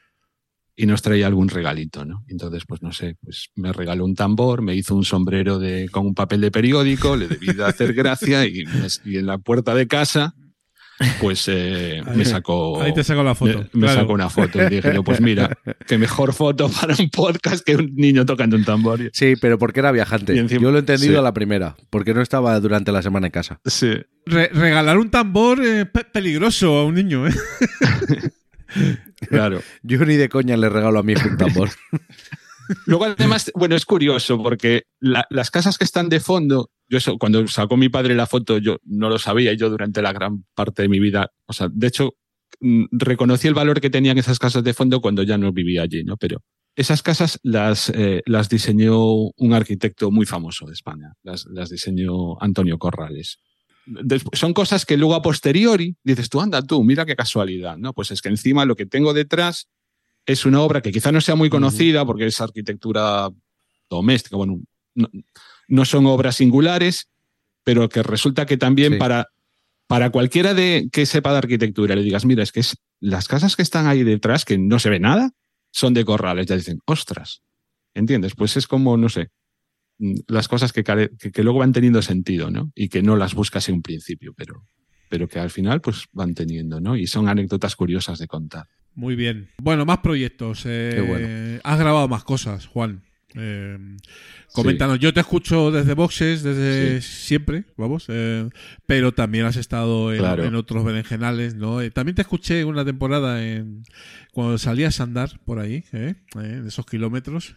y nos traía algún regalito, ¿no? Entonces, pues no sé, pues me regaló un tambor, me hizo un sombrero de, con un papel de periódico, le debí de hacer gracia y, me- y en la puerta de casa, pues eh, Ahí- me sacó... Ahí te saco la foto. Me, me claro. sacó una foto y dije yo, pues mira, qué mejor foto para un podcast que un niño tocando un tambor. Sí, pero porque era viajante. Encima- Yo lo he entendido sí. a la primera, porque no estaba durante la semana en casa. Sí. Re- regalar un tambor es pe- peligroso a un niño, ¿eh? Claro. Yo ni de coña le regalo a mi hijo un tambor. Luego, además, bueno, es curioso porque la- las casas que están de fondo, yo eso, cuando sacó mi padre la foto, yo no lo sabía y yo durante la gran parte de mi vida, o sea, de hecho, mm, reconocí el valor que tenían esas casas de fondo cuando ya no vivía allí, ¿no? Pero esas casas las, eh, las diseñó un arquitecto muy famoso de España, las, las diseñó Antonio Corrales. Son cosas que luego a posteriori dices tú, anda tú, mira qué casualidad, ¿no? Pues es que encima lo que tengo detrás es una obra que quizá no sea muy conocida porque es arquitectura doméstica, bueno, no, no son obras singulares, pero que resulta que también Sí. para, para cualquiera de que sepa de arquitectura le digas, mira, es que es, las casas que están ahí detrás, que no se ve nada, son de corrales, ya dicen, ostras, ¿entiendes? Pues es como, no sé, las cosas que, que, que luego van teniendo sentido, ¿no? Y que no las buscas en un principio, pero, pero que al final pues van teniendo, ¿no? Y son anécdotas curiosas de contar. Muy bien. Bueno, más proyectos. eh, Qué bueno. Has grabado más cosas, Juan. Eh, coméntanos. Yo te escucho desde boxes, desde siempre, vamos. eh, pero también has estado en, Claro. en otros berenjenales, ¿no? Eh, también te escuché una temporada en cuando salías a andar por ahí, de esos kilómetros.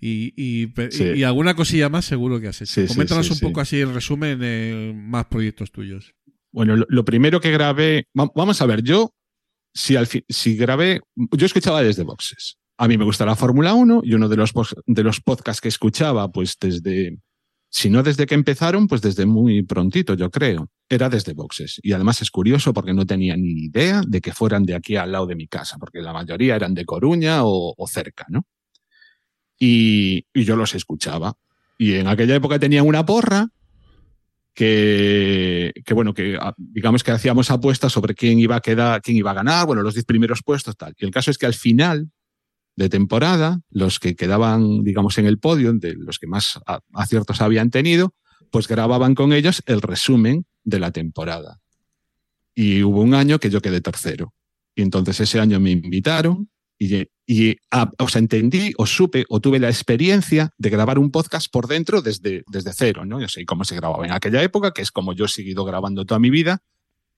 Y, y, pe- Sí. y- y alguna cosilla más seguro que has hecho. Sí, Coméntanos sí, un poco así en resumen, eh, más proyectos tuyos. Bueno, lo, lo primero que grabé, va- vamos a ver, yo, si, al fi- si grabé, yo escuchaba desde boxes. A mí me gusta la Fórmula 1 y uno de los, de los podcasts que escuchaba, pues desde, si no desde que empezaron, pues desde muy prontito, yo creo, era desde boxes. Y además es curioso porque no tenía ni idea de que fueran de aquí al lado de mi casa, porque la mayoría eran de Coruña o, o cerca, ¿no? Y, yo los escuchaba. Y en aquella época tenían una porra que, que, bueno, que ah, digamos que hacíamos apuestas sobre quién iba a quedar, quién iba a ganar, bueno, los 10 primeros puestos, tal. Y el caso es que al final de temporada, los que quedaban, digamos, en el podio, de los que más aciertos habían tenido, pues grababan con ellos el resumen de la temporada. Y hubo un año que yo quedé tercero. Y entonces ese año me invitaron y, y entendí o supe o tuve la experiencia de grabar un podcast por dentro desde, desde cero, ¿no? Yo sé cómo se grababa en aquella época, que es como yo he seguido grabando toda mi vida,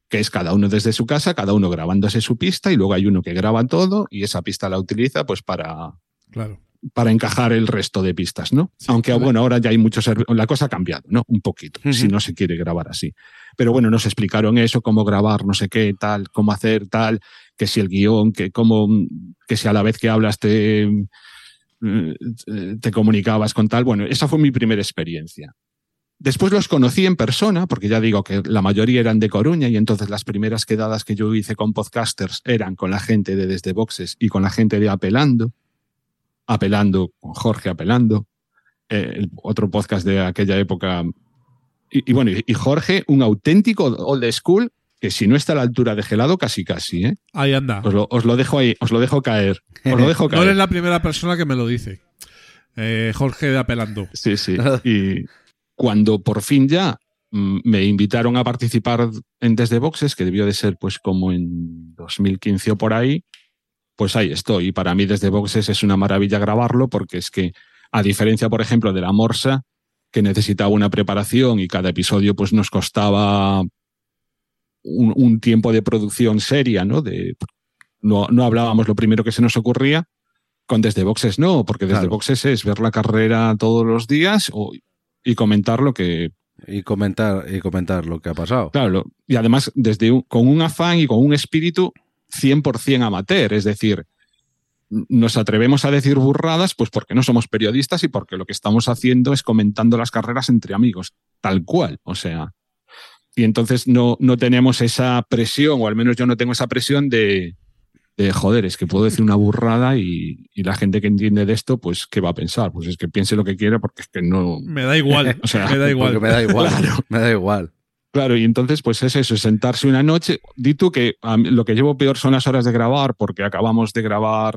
que es cada uno desde su casa, cada uno grabándose su pista y luego hay uno que graba todo y esa pista la utiliza pues para, Claro. Para encajar el resto de pistas, ¿no? Sí, Aunque vale. bueno, ahora ya hay muchos la cosa ha cambiado, ¿no? Un poquito, si no se quiere grabar así. Pero bueno, nos explicaron eso, cómo grabar, no sé qué, tal, cómo hacer tal, que si el guion, que cómo, que si a la vez que hablas te, eh, te comunicabas con tal. Bueno, esa fue mi primera experiencia. Después los conocí en persona, porque ya digo que la mayoría eran de Coruña y entonces las primeras quedadas que yo hice con podcasters eran con la gente de Desde Boxes y con la gente de Apelando. Apelando, con Jorge Apelando, eh, el otro podcast de aquella época. Y, y bueno, y Jorge, un auténtico old school que si no está a la altura de gelado, casi casi, ¿eh? Ahí anda. Os lo, os lo dejo ahí, os lo dejo caer. Os lo dejo No caer. eres la primera persona que me lo dice. Eh, Jorge de Apelando. Sí, sí. Y cuando por fin ya mm, me invitaron a participar en Desde Boxes, que debió de ser pues como en 2015 o por ahí, pues ahí estoy. Y para mí Desde Boxes es una maravilla grabarlo porque es que, a diferencia, por ejemplo, de la Morsa, que necesitaba una preparación y cada episodio pues nos costaba un, un tiempo de producción seria, ¿no? De, no, no hablábamos lo primero que se nos ocurría. Con Desde Boxes no, porque Desde Claro. Boxes es ver la carrera todos los días o- y comentar lo que, Y comentar, y comentar lo que ha pasado. claro, y además desde un- con un afán y con un espíritu 100% amateur, es decir, nos atrevemos a decir burradas pues porque no somos periodistas y porque lo que estamos haciendo es comentando las carreras entre amigos, tal cual, o sea, y entonces no, no tenemos esa presión, o al menos yo no tengo esa presión de, de joder, es que puedo decir una burrada y, y la gente que entiende de esto, pues, ¿qué va a pensar? Pues es que piense lo que quiera porque es que no... Me da igual. O sea, me da igual. Me da igual. Claro. Me da igual. Claro, y entonces, pues es eso, sentarse una noche. Di que lo que llevo peor son las horas de grabar, porque acabamos de grabar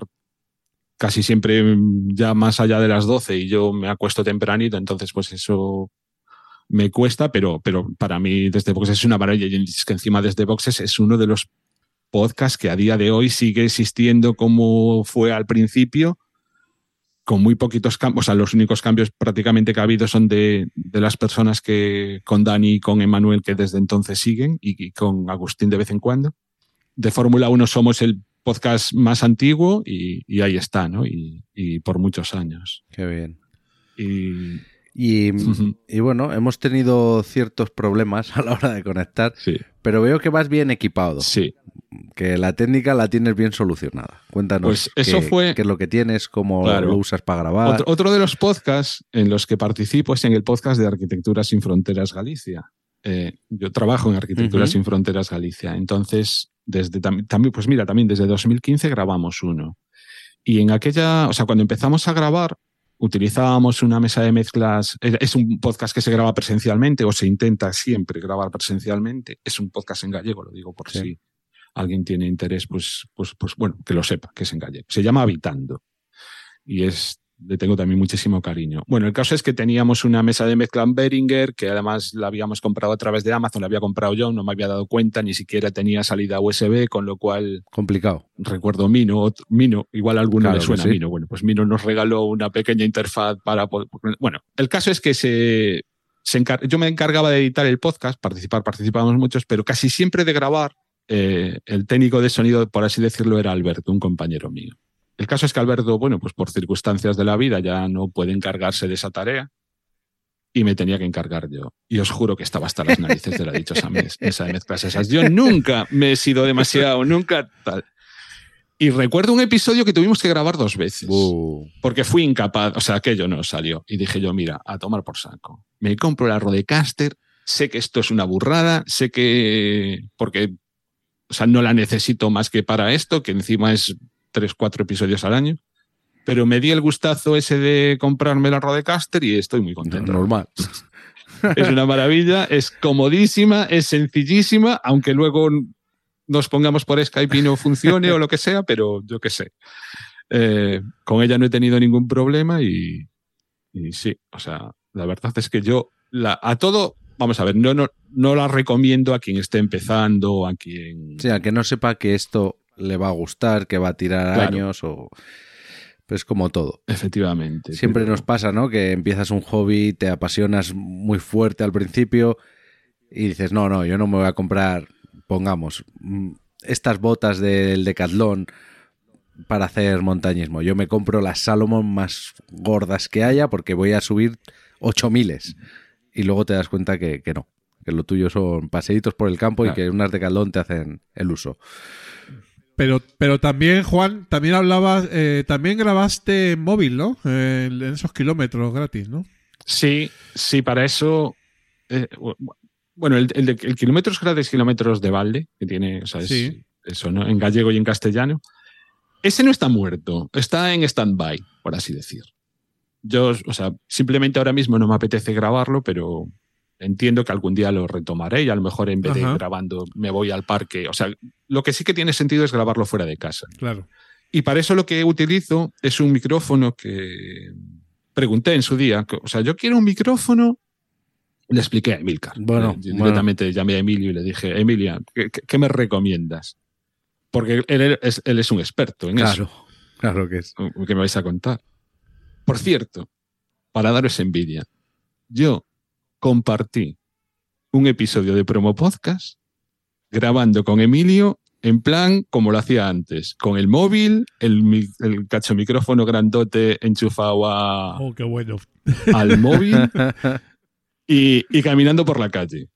casi siempre mm, ya más allá de las 12 y yo me acuesto tempranito, entonces, pues eso me cuesta, pero, pero para mí desde Boxes es una maravilla. Y es que encima desde Boxes es uno de los podcasts que a día de hoy sigue existiendo como fue al principio, con muy poquitos cambios. O sea, los únicos cambios prácticamente que ha habido son de, de las personas que con Dani y con Emanuel que desde entonces siguen y, y con Agustín de vez en cuando. De Fórmula 1 somos el podcast más antiguo y, y ahí está, ¿no? Y, y por muchos años. Qué bien. Y Y, Ujú. y bueno, hemos tenido ciertos problemas a la hora de conectar, sí, pero veo que vas bien equipado, sí. Que la técnica la tienes bien solucionada. Cuéntanos Pues eso qué, fue- qué es lo que tienes, cómo Claro. lo usas para grabar. Otro, otro de los podcasts en los que participo es en el podcast de Arquitectura sin Fronteras Galicia. Eh, yo trabajo en Arquitectura sin Fronteras Galicia. Entonces, desde tam- también, pues mira, también desde 2015 grabamos uno. Y en aquella, o sea, cuando empezamos a grabar, utilizábamos una mesa de mezclas. Es un podcast que se graba presencialmente o se intenta siempre grabar presencialmente. Es un podcast en gallego, lo digo por Sí. si alguien tiene interés, pues, pues, pues bueno, que lo sepa, que es en gallego. Se llama Habitando y es le tengo también muchísimo cariño. Bueno, el caso es que teníamos una mesa de mezcla en Behringer, que además la habíamos comprado a través de Amazon, la había comprado yo, no me había dado cuenta, ni siquiera tenía salida USB, con lo cual Complicado. recuerdo Mino, otro- Mino, igual a alguno Claro le suena sí. Mino. Bueno, pues Mino nos regaló una pequeña interfaz para Bueno, el caso es que se, se encar- yo me encargaba de editar el podcast, participar, participábamos muchos, pero casi siempre de grabar, eh, el técnico de sonido, por así decirlo, era Alberto, un compañero mío. El caso es que Alberto, bueno, pues por circunstancias de la vida ya no puede encargarse de esa tarea y me tenía que encargar yo. Y os juro que estaba hasta las narices de la dichosa mes- mesa de mezclas esas. Yo nunca me he sido demasiado, nunca tal. Y recuerdo un episodio que tuvimos que grabar dos veces. Uh, Porque fui incapaz, o sea, aquello no salió. Y dije yo, mira, a tomar por saco. Me compro la Rodecaster, sé que esto es una burrada, sé que. Porque, o sea, no la necesito más que para esto, que encima es tres, cuatro episodios al año. Pero me di el gustazo ese de comprarme la Rodecaster y estoy muy contento. normal. Es una maravilla, es comodísima, es sencillísima, aunque luego nos pongamos por Skype y no funcione o lo que sea, pero yo qué sé. Eh, con ella no he tenido ningún problema y, y sí, o sea, la verdad es que yo la, a todo, vamos a ver, no, no, no la recomiendo a quien esté empezando a quien... Sí, a que no sepa que esto le va a gustar, que va a tirar Claro. años o... Pues como todo. Efectivamente. Siempre pero- nos pasa, ¿no? Que empiezas un hobby, te apasionas muy fuerte al principio y dices, no, no, yo no me voy a comprar, pongamos, mm, estas botas del Decathlon para hacer montañismo. Yo me compro las Salomon más gordas que haya porque voy a subir 8000 y luego te das cuenta que, que no, que lo tuyo son paseitos por el campo y que unas Decathlon te hacen el uso. Pero, pero también, Juan, también hablabas, eh, también grabaste en móvil, ¿no? Eh, en esos kilómetros gratis, ¿no? Sí, sí, para eso. eh, bueno, el, el de el kilómetros gratis, kilómetros de balde, que tiene, o sea, es Sí. eso, ¿no? En gallego y en castellano. Ese no está muerto, está en stand-by, por así decir. Yo, o sea, simplemente ahora mismo no me apetece grabarlo, pero entiendo que algún día lo retomaré y a lo mejor en vez de grabando me voy al parque. O sea, lo que sí que tiene sentido es grabarlo fuera de casa. Claro. Y para eso lo que utilizo es un micrófono que pregunté en su día. O sea, yo quiero un micrófono. Le expliqué a Emilcar. Bueno, Eh, bueno. Directamente llamé a Emilio y le dije, Emilia, ¿qué, qué- me recomiendas? Porque él es, él es un experto en eso. Claro, claro que es. ¿Qué me vais a contar? Por cierto, para daros envidia, yo compartí un episodio de Promo Podcast grabando con Emilio en plan como lo hacía antes, con el móvil, el, cacho micrófono grandote enchufado a- Oh, qué bueno. al móvil y, y caminando por la calle.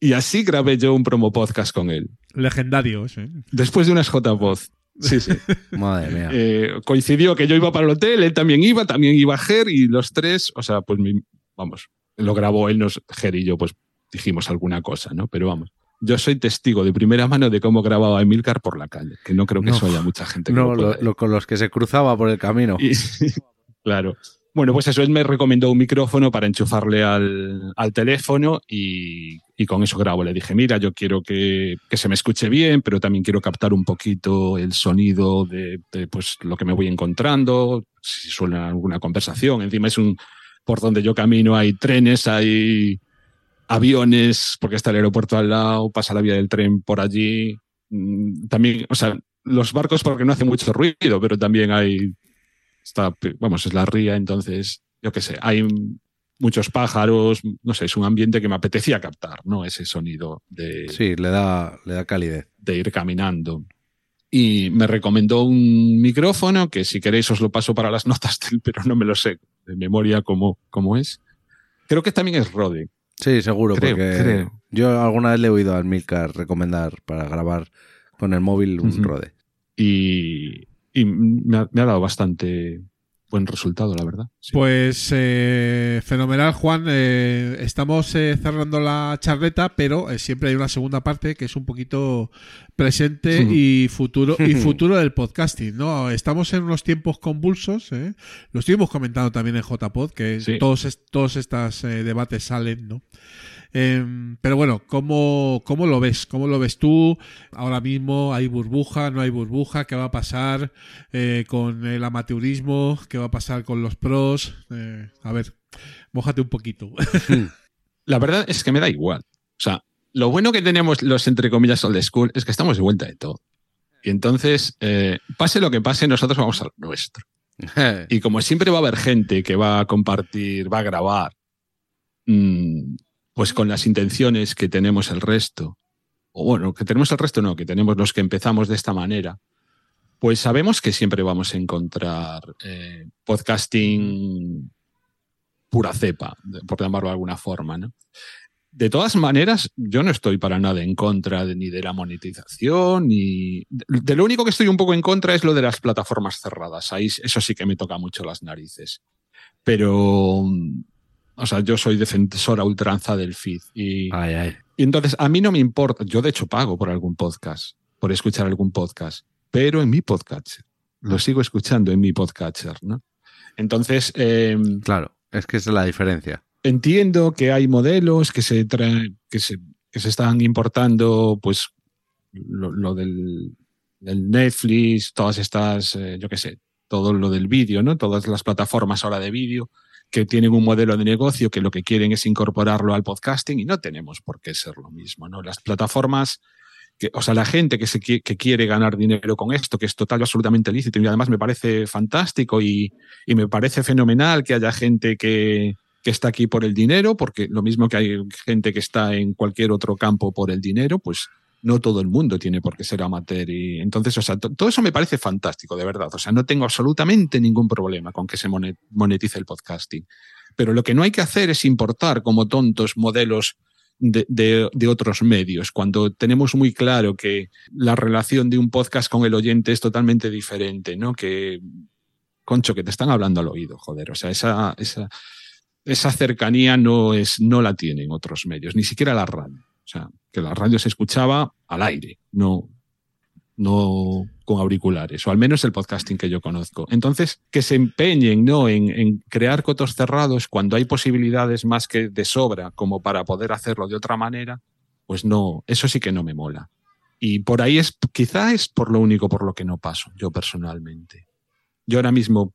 Y así grabé yo un promo podcast con él. Legendario. ¿eh? Después de unas J-Voz. Sí, sí. Madre mía. Eh, coincidió que yo iba para el hotel, él también iba, también iba Ger y los tres, o sea, pues mi- vamos, lo grabó él, nos, Ger y yo pues dijimos alguna cosa, ¿no? Pero vamos, yo soy testigo de primera mano de cómo grababa Emilcar por la calle, que no creo que No. eso haya mucha gente que no, lo- lo- con los que se cruzaba por el camino. y- claro. Bueno, pues eso, él me recomendó un micrófono para enchufarle al, al teléfono y, y con eso grabo. Le dije, mira, yo quiero que, que se me escuche bien, pero también quiero captar un poquito el sonido de, de, pues, lo que me voy encontrando, si suena alguna conversación. Encima es un, por donde yo camino hay trenes, hay aviones, porque está el aeropuerto al lado, pasa la vía del tren por allí. Mm, También, o sea, los barcos porque no hace mucho ruido, pero también hay está, vamos, es la ría, entonces, yo qué sé, hay muchos pájaros, no sé, es un ambiente que me apetecía captar, ¿no? Ese sonido de, Sí, le da, le da calidez. de ir caminando. Y me recomendó un micrófono que si queréis os lo paso para las notas, pero no me lo sé de memoria cómo, cómo es. Creo que también es Rode. Sí, seguro, Creo, porque creo. yo alguna vez le he oído al Milcar recomendar para grabar con el móvil un Ujú. Rode. Y, y me, ha, me ha dado bastante buen resultado, la verdad. Sí. Pues eh, fenomenal, Juan. Eh, estamos eh, cerrando la charleta, pero eh, siempre hay una segunda parte que es un poquito presente y futuro y futuro del podcasting, ¿no? Estamos en unos tiempos convulsos, ¿eh? Lo estuvimos comentando también en JPod, que Sí. todos todos estos eh, debates salen, ¿no? Em, pero bueno, ¿cómo, ¿cómo lo ves? ¿Cómo lo ves tú? Ahora mismo hay burbuja, no hay burbuja, ¿qué va a pasar eh, con el amateurismo? ¿Qué va a pasar con los pros? Eh, a ver, mójate un poquito. La verdad es que me da igual. O sea, lo bueno que tenemos los, entre comillas, old school es que estamos de vuelta de todo. Y entonces, eh, pase lo que pase, nosotros vamos a lo nuestro. Y como siempre va a haber gente que va a compartir, va a grabar, mm, pues con las intenciones que tenemos el resto, o bueno, que tenemos el resto no, que tenemos los que empezamos de esta manera, pues sabemos que siempre vamos a encontrar eh, podcasting pura cepa, por llamarlo de alguna forma. De todas maneras, yo no estoy para nada en contra de- ni de la monetización, ni. De lo único que estoy un poco en contra es lo de las plataformas cerradas. Ahí eso sí que me toca mucho las narices. Pero. O sea, yo soy defensor a ultranza del feed. Y, Ay, ay. y entonces, a mí no me importa. Yo, de hecho, pago por algún podcast, por escuchar algún podcast, pero en mi podcatcher. Lo sigo escuchando en mi podcatcher, ¿no? Entonces. em, Claro, es que esa es la diferencia. entiendo que hay modelos que se traen, que se, que se están importando, pues lo, lo del, del Netflix, todas estas, eh, yo qué sé, todo lo del vídeo, ¿no? Todas las plataformas ahora de vídeo que tienen un modelo de negocio que lo que quieren es incorporarlo al podcasting y no tenemos por qué ser lo mismo, ¿no? Las plataformas o sea, la gente que, se, que quiere ganar dinero con esto, que es total absolutamente lícito, y además me parece fantástico y, y me parece fenomenal que haya gente que, que está aquí por el dinero, porque lo mismo que hay gente que está en cualquier otro campo por el dinero, pues no todo el mundo tiene por qué ser amateur. Y entonces, o sea, to- todo eso me parece fantástico, de verdad. O sea, no tengo absolutamente ningún problema con que se monet- monetice el podcasting. Pero lo que no hay que hacer es importar como tontos modelos de, de- de otros medios, cuando tenemos muy claro que la relación de un podcast con el oyente es totalmente diferente, ¿no? Que, concho, que te están hablando al oído, joder. O sea, esa, esa, esa cercanía no, es, no la tienen otros medios, ni siquiera la radio. O sea, que la radio se escuchaba al aire, no. no con auriculares, o al menos el podcasting que yo conozco. Entonces, que se empeñen ¿no? en, en crear cotos cerrados cuando hay posibilidades más que de sobra como para poder hacerlo de otra manera, pues no, eso sí que no me mola. Y por ahí es, quizá es por lo único por lo que no paso, yo personalmente. Yo ahora mismo,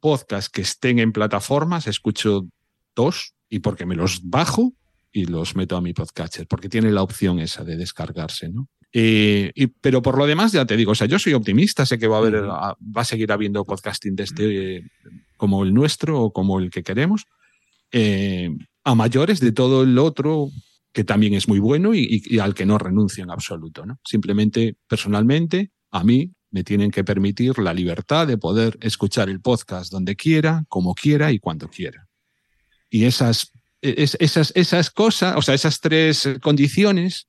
podcasts que estén en plataformas, escucho dos y porque me los bajo y los meto a mi podcatcher, porque tiene la opción esa de descargarse, ¿no? Eh, y, pero por lo demás, ya te digo, o sea, yo soy optimista, sé que va a haber, va a seguir habiendo podcasting de este, eh, como el nuestro o como el que queremos, eh, a mayores de todo el otro que también es muy bueno y, y- y al que no renuncio en absoluto, ¿no? Simplemente, personalmente, a mí me tienen que permitir la libertad de poder escuchar el podcast donde quiera, como quiera y cuando quiera. Y esas, es- esas, esas cosas, o sea, esas tres condiciones,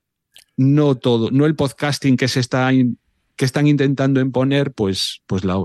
no todo, no el podcasting que se está in- que están intentando imponer, pues, pues, la-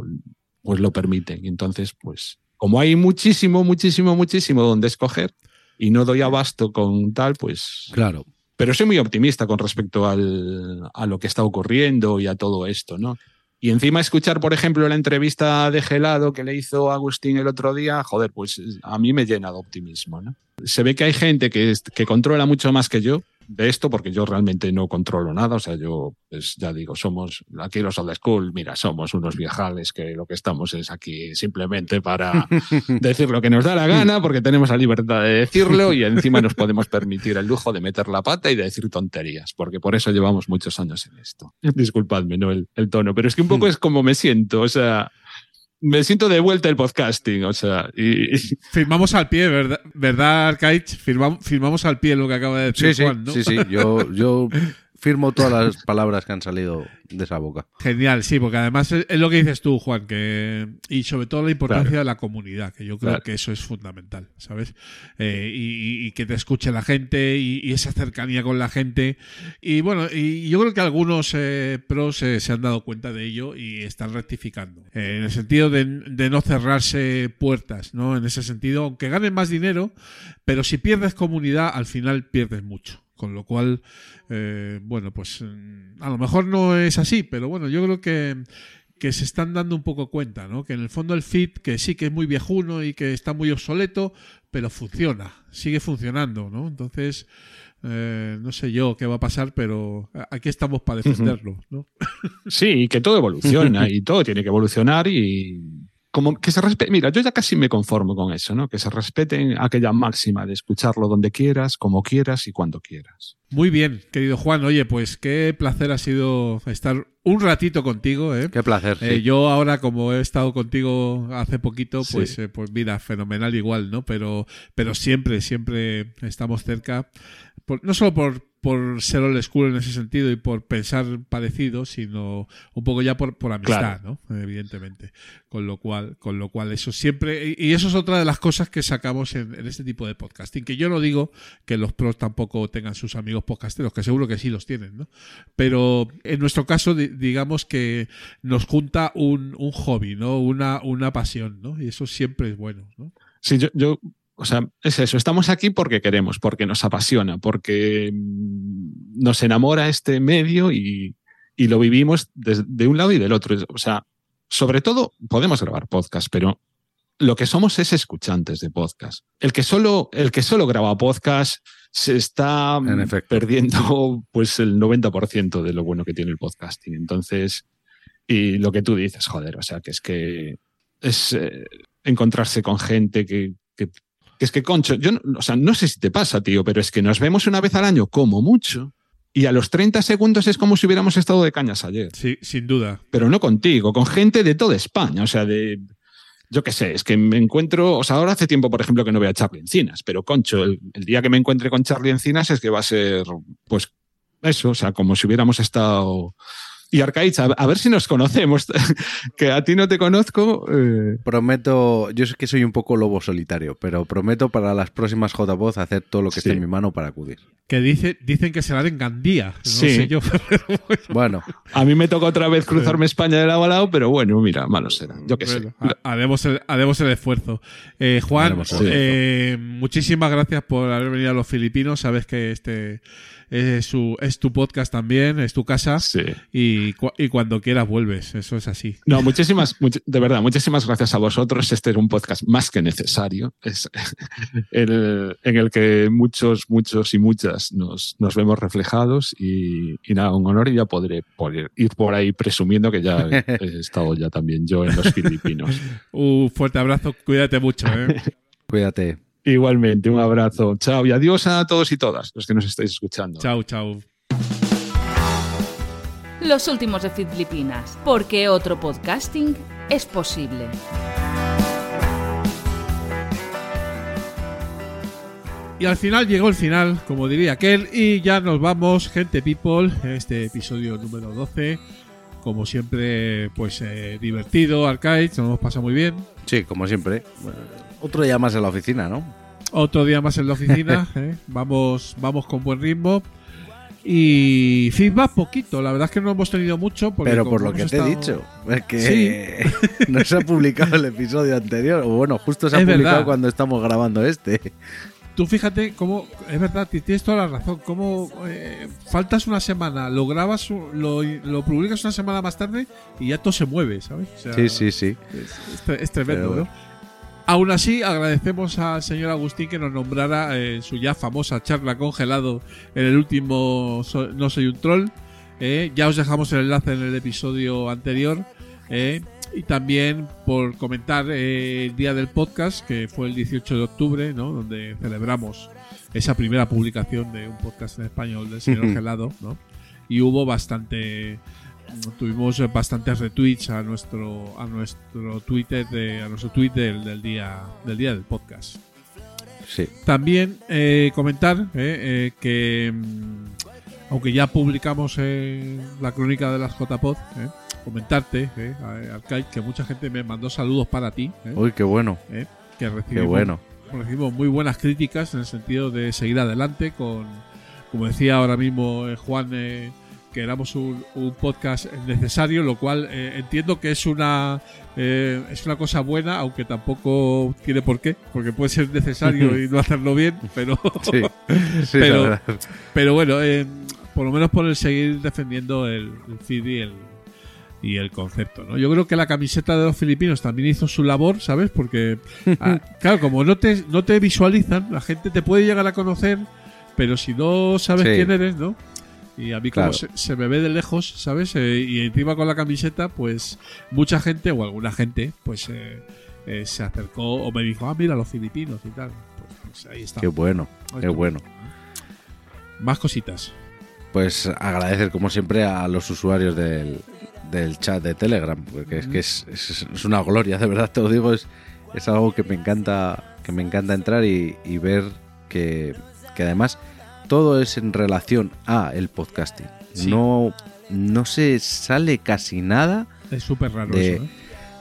pues lo permiten. Entonces, pues, como hay muchísimo, muchísimo, muchísimo donde escoger y no doy abasto con tal, pues. Claro. Pero soy muy optimista con respecto al, a lo que está ocurriendo y a todo esto, ¿no? Y encima escuchar, por ejemplo, la entrevista de Gelado que le hizo Agustín el otro día, joder, pues a mí me llena de optimismo, ¿no? Se ve que hay gente que, que controla mucho más que yo de esto, porque yo realmente no controlo nada, o sea, yo, pues ya digo, somos, aquí los old school, mira, somos unos viejales que lo que estamos es aquí simplemente para decir lo que nos da la gana, porque tenemos la libertad de decirlo y encima nos podemos permitir el lujo de meter la pata y de decir tonterías, porque por eso llevamos muchos años en esto. Disculpadme, ¿no? El, el tono, pero es que un poco es como me siento, o sea, me siento de vuelta el podcasting, o sea, y, Firmamos al pie, ¿verdad, ¿verdad Arcaich? Firmamos, firmamos al pie lo que acaba de decir Sí, sí, Juan, ¿no? sí, sí. Yo, yo firmo todas las palabras que han salido de esa boca. Genial, sí, porque además es, es lo que dices tú, Juan, que y sobre todo la importancia Claro. de la comunidad, que yo creo Claro. que eso es fundamental, ¿sabes? Eh, y, que te escuche la gente y, y esa cercanía con la gente. Y bueno, y yo creo que algunos eh, pros eh, se han dado cuenta de ello y están rectificando. Eh, en el sentido de, de no cerrarse puertas, ¿no? En ese sentido, aunque ganen más dinero, pero si pierdes comunidad, al final pierdes mucho. Con lo cual, eh, bueno, pues mm, a lo mejor no es así, pero bueno, yo creo que, que se están dando un poco cuenta, ¿no? Que en el fondo el feed, que sí que es muy viejuno y que está muy obsoleto, pero funciona, sigue funcionando, ¿no? Entonces, eh, no sé yo qué va a pasar, pero aquí estamos para defenderlo, ¿no? Sí, y que todo evoluciona y todo tiene que evolucionar y como que se respete. Mira, yo ya casi me conformo con eso, ¿no? Que se respeten aquella máxima de escucharlo donde quieras, como quieras y cuando quieras. Muy bien, querido Juan. Oye, pues qué placer ha sido estar un ratito contigo, ¿eh? Qué placer. Eh, sí. yo ahora, como he estado contigo hace poquito, Sí. pues, eh, pues mira, fenomenal igual, ¿no? Pero, pero siempre, siempre estamos cerca, por- no solo por, por ser old school en ese sentido y por pensar parecido, sino un poco ya por, por amistad, ¿no? Evidentemente. Con lo cual, con lo cual eso siempre, y eso es otra de las cosas que sacamos en, en este tipo de podcasting, que yo no digo que los pros tampoco tengan sus amigos podcasteros, que seguro que sí los tienen, ¿no? Pero en nuestro caso, di- digamos que nos junta un, un hobby, ¿no? Una, una pasión, ¿no? Y eso siempre es bueno, ¿no? Sí, yo, yo, o sea, es eso, estamos aquí porque queremos, porque nos apasiona, porque mm, nos enamora este medio y, y lo vivimos de, de un lado y del otro. O sea, sobre todo podemos grabar podcast, pero lo que somos es escuchantes de podcast. El que solo, el que solo graba podcast se está efecto. perdiendo pues el 90% de lo bueno que tiene el podcasting. Entonces, y lo que tú dices, joder, o sea, que es que es eh, encontrarse con gente que, que, que es que, concho, yo, no- o sea, no sé si te pasa, tío, pero es que nos vemos una vez al año como mucho y a los 30 segundos es como si hubiéramos estado de cañas ayer. Sí, sin duda. Pero no contigo, con gente de toda España, o sea, de... Yo qué sé, es que me encuentro, o sea, ahora hace tiempo, por ejemplo, que no veo a Charlie Encinas, pero concho, el, el día que me encuentre con Charlie Encinas es que va a ser, pues, eso, o sea, como si hubiéramos estado... Y Arcaich, a, a ver si nos conocemos, que a ti no te conozco. eh, Prometo, yo sé que soy un poco lobo solitario, pero prometo para las próximas JPod hacer todo lo que esté Sí. en mi mano para acudir. Que dice, dicen que será en Gandía. No Sí. sé yo. pero bueno. Bueno, A mí me toca otra vez cruzarme España de lado a lado, pero bueno, mira, malo será. Yo qué sé. Bueno, haremos, el, haremos el esfuerzo. Eh, Juan, eh, muchísimas gracias por haber venido a los filipinos. Sabes que este es, su, es tu podcast también, es tu casa. Sí. Y, cu- y cuando quieras vuelves, eso es así. No, muchísimas, much- de verdad, muchísimas gracias a vosotros. Este es un podcast más que necesario. Es el, en el que muchos, muchos y muchas nos, nos vemos reflejados. Y, y nada, un honor y ya podré poder ir por ahí presumiendo que ya he, he estado ya también yo en los filipinos. Un fuerte abrazo, cuídate mucho. ¿eh? Cuídate. Igualmente, un abrazo. Chao y adiós a todos y todas los que nos estáis escuchando. chao, chao. Los últimos de Filipinas, porque otro podcasting es posible. Y al final llegó el final, como diría aquel, y ya nos vamos, gente people, este episodio número 12. Como siempre, pues eh, divertido, Arcade, nos hemos pasado muy bien. Sí, como siempre. Bueno, otro día más en la oficina, ¿no? Otro día más en la oficina, ¿eh? vamos, vamos con buen ritmo. Y feedback poquito, la verdad es que no hemos tenido mucho. porque Pero por lo que te he dicho, es que no se ha publicado el episodio anterior. O bueno, justo se ha Es publicado verdad. cuando estamos grabando este. Tú fíjate cómo, es verdad, ti- tienes toda la razón, cómo eh, faltas una semana, lo grabas, lo, lo publicas una semana más tarde y ya todo se mueve, ¿sabes? O sea, Sí, sí, sí. Es, es tremendo, Pero ¿no? Aún así, agradecemos al señor Agustín que nos nombrara eh, en su ya famosa charla congelado en el último So- No Soy un Troll. eh. ya os dejamos el enlace en el episodio anterior. eh. y también por comentar eh, el día del podcast, que fue el 18 de octubre, ¿no? donde celebramos esa primera publicación de un podcast en español del señor Gelado. ¿no? Y hubo bastante tuvimos eh, bastantes retweets a nuestro a nuestro Twitter de, a nuestro tweet del, del día del día del podcast. Sí. También eh, comentar eh, eh, que mm, aunque ya publicamos la crónica de las JPod, eh, comentarte, eh, Arcade, que mucha gente me mandó saludos para ti, Uy, qué bueno. eh, que Qué recibimos, bueno. recibimos muy buenas críticas en el sentido de seguir adelante con, como decía ahora mismo Juan, eh, que éramos un, un podcast necesario, lo cual eh, entiendo que es una eh, es una cosa buena, aunque tampoco tiene por qué, porque puede ser necesario y no hacerlo bien, pero Sí. Sí, Pero- bueno, eh, por lo menos por el seguir defendiendo el, el feed y el, y el concepto, ¿no? Yo creo que la camiseta de los filipinos también hizo su labor, ¿sabes? Porque, ah, claro, como no te, no te visualizan, la gente te puede llegar a conocer, pero si no sabes Sí. quién eres, ¿no? Y a mí como Claro. se, se me ve de lejos, ¿sabes? Eh, y encima con la camiseta, pues mucha gente o alguna gente, pues eh, eh, se acercó o me dijo, ah, mira, los filipinos y tal. Pues, pues ahí está. Qué bueno. Qué bueno. Más cositas. Pues agradecer como siempre a los usuarios del, del chat de Telegram, porque es que es, es- es una gloria, de verdad te lo digo, es, es algo que me encanta, que me encanta entrar y, y ver que, que además todo es en relación a el podcasting. Sí. No, no se sale casi nada Es súper raro De- eso, ¿eh?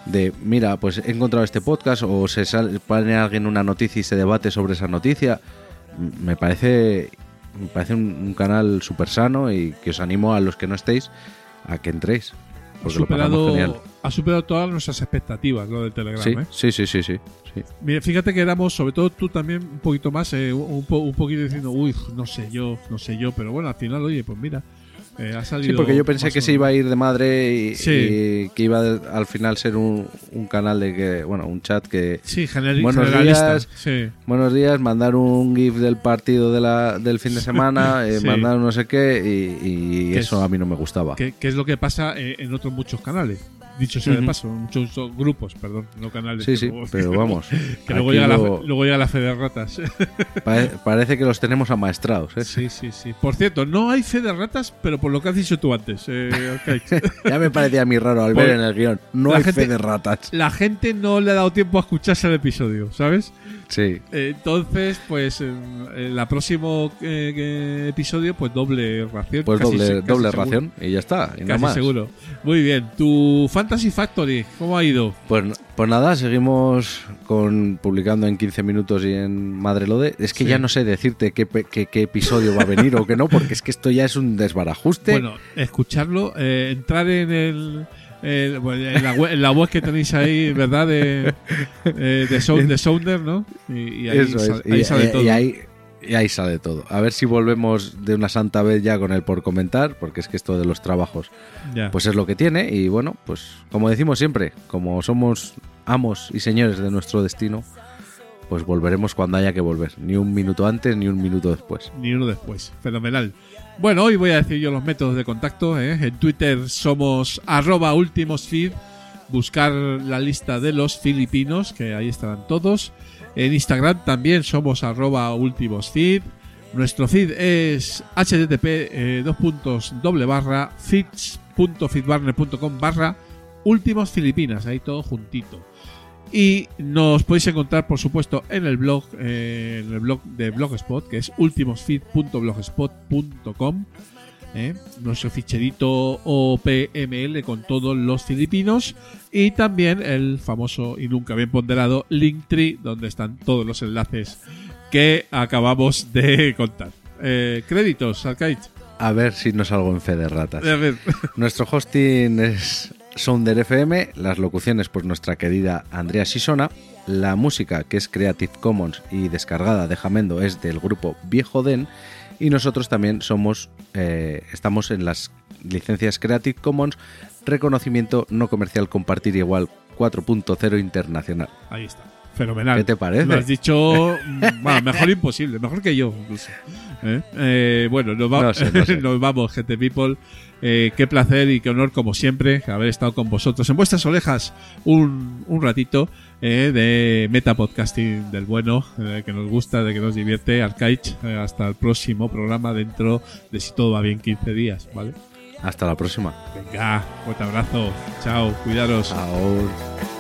de, mira, pues he encontrado este podcast o se sale, pone alguien una noticia y se debate sobre esa noticia. Me parece, me parece un, un canal súper sano y que os animo a los que no estéis a que entréis. Ha Porque lo pasamos genial. superado, ha superado todas nuestras expectativas lo del Telegram. Sí, ¿eh? sí, sí, sí, sí, sí. Mira, fíjate que éramos, sobre todo tú también, un poquito más, eh, un, po- un poquito diciendo, uy, no sé yo, no sé yo, pero bueno, al final, oye, pues mira, eh, ha salido. Sí, porque yo pensé que se iba a ir de madre y, Sí. y que iba a- al final ser un, un canal de que, bueno, un chat que Sí, generi- Buenos generalista. días. Sí. Buenos días, mandar un GIF del partido de la, del fin de semana, eh, mandar no sé qué, y, eso es- a mí no me gustaba. Que, que es lo que pasa eh, en otros muchos canales. Dicho sea de paso, muchos grupos, perdón, no canales. Sí, sí, luego- pero vamos. Que luego llega, la, luego llega la fe de ratas. pare- parece que los tenemos amaestrados. ¿eh? sí, sí, sí. Por cierto, no hay fe de ratas, pero por lo que has dicho tú antes. eh. Ya me parecía a mí raro al Por- ver en el guion. No hay gente- fe de ratas. la gente no le ha dado tiempo a escucharse el episodio, ¿sabes? Sí, Eh, Entonces, pues en, en la próximo eh, eh, episodio, pues doble ración. pues casi doble, casi doble seguro. ración y ya está. Y nada Casi más. seguro. Muy bien. Tu Fantasy Factory, ¿cómo ha ido? Pues, pues nada, seguimos con publicando en 15 minutos y en Madre Lode. Es que Sí. ya no sé decirte qué, qué- qué episodio va a venir o qué no, porque es que esto ya es un desbarajuste. Bueno, escucharlo, eh, entrar en el. bueno, en, la web, en la web que tenéis ahí, ¿verdad? De, eh, de, Sound- de Sounder, ¿no? Y, y ahí, Eso sal- es. ahí y, sale todo. y ahí, Y ahí sale todo. A ver si volvemos de una santa vez ya con el por comentar, porque es que esto de los trabajos, Ya. pues es lo que tiene. Y bueno, pues como decimos siempre, como somos amos y señores de nuestro destino, pues volveremos cuando haya que volver. Ni un minuto antes ni un minuto después. Ni uno después. Fenomenal. Bueno, hoy voy a decir yo los métodos de contacto. ¿eh? En Twitter somos arroba ultimosfeed. Buscar la lista de los filipinos, que ahí estarán todos. En Instagram también somos arroba ultimosfeed. Nuestro feed es http eh, barra últimos filipinas. Ahí todo juntito. Y nos podéis encontrar, por supuesto, en el blog, eh, en el blog de Blogspot, que es ultimosfeed.blogspot.com. ¿eh? Nuestro ficherito OPML con todos los filipinos. Y también el famoso y nunca bien ponderado Linktree, donde están todos los enlaces que acabamos de contar. Eh, créditos, Arcade. A ver si no salgo en fe de ratas. A ver. Nuestro hosting es Sounder FM, las locuciones por nuestra querida Andrea Sisona, la música que es Creative Commons y descargada de Jamendo es del grupo Viejo Den y nosotros también somos eh, estamos en las licencias Creative Commons reconocimiento no comercial compartir igual 4.0 internacional. Ahí está. Fenomenal. ¿Qué te parece? Lo has dicho, mm, bueno, mejor imposible, mejor que yo incluso. ¿Eh? Eh, bueno, nos, va- No sé, no sé. nos vamos, gente people. Eh, qué placer y qué honor, como siempre, haber estado con vosotros en vuestras orejas un, un ratito eh, de metapodcasting del bueno, eh, que nos gusta, de que nos divierte. Arcaich, eh, hasta el próximo programa dentro de si todo va bien 15 días, ¿vale? Hasta la próxima. Venga, fuerte abrazo. Chao, cuidaros. Ahora.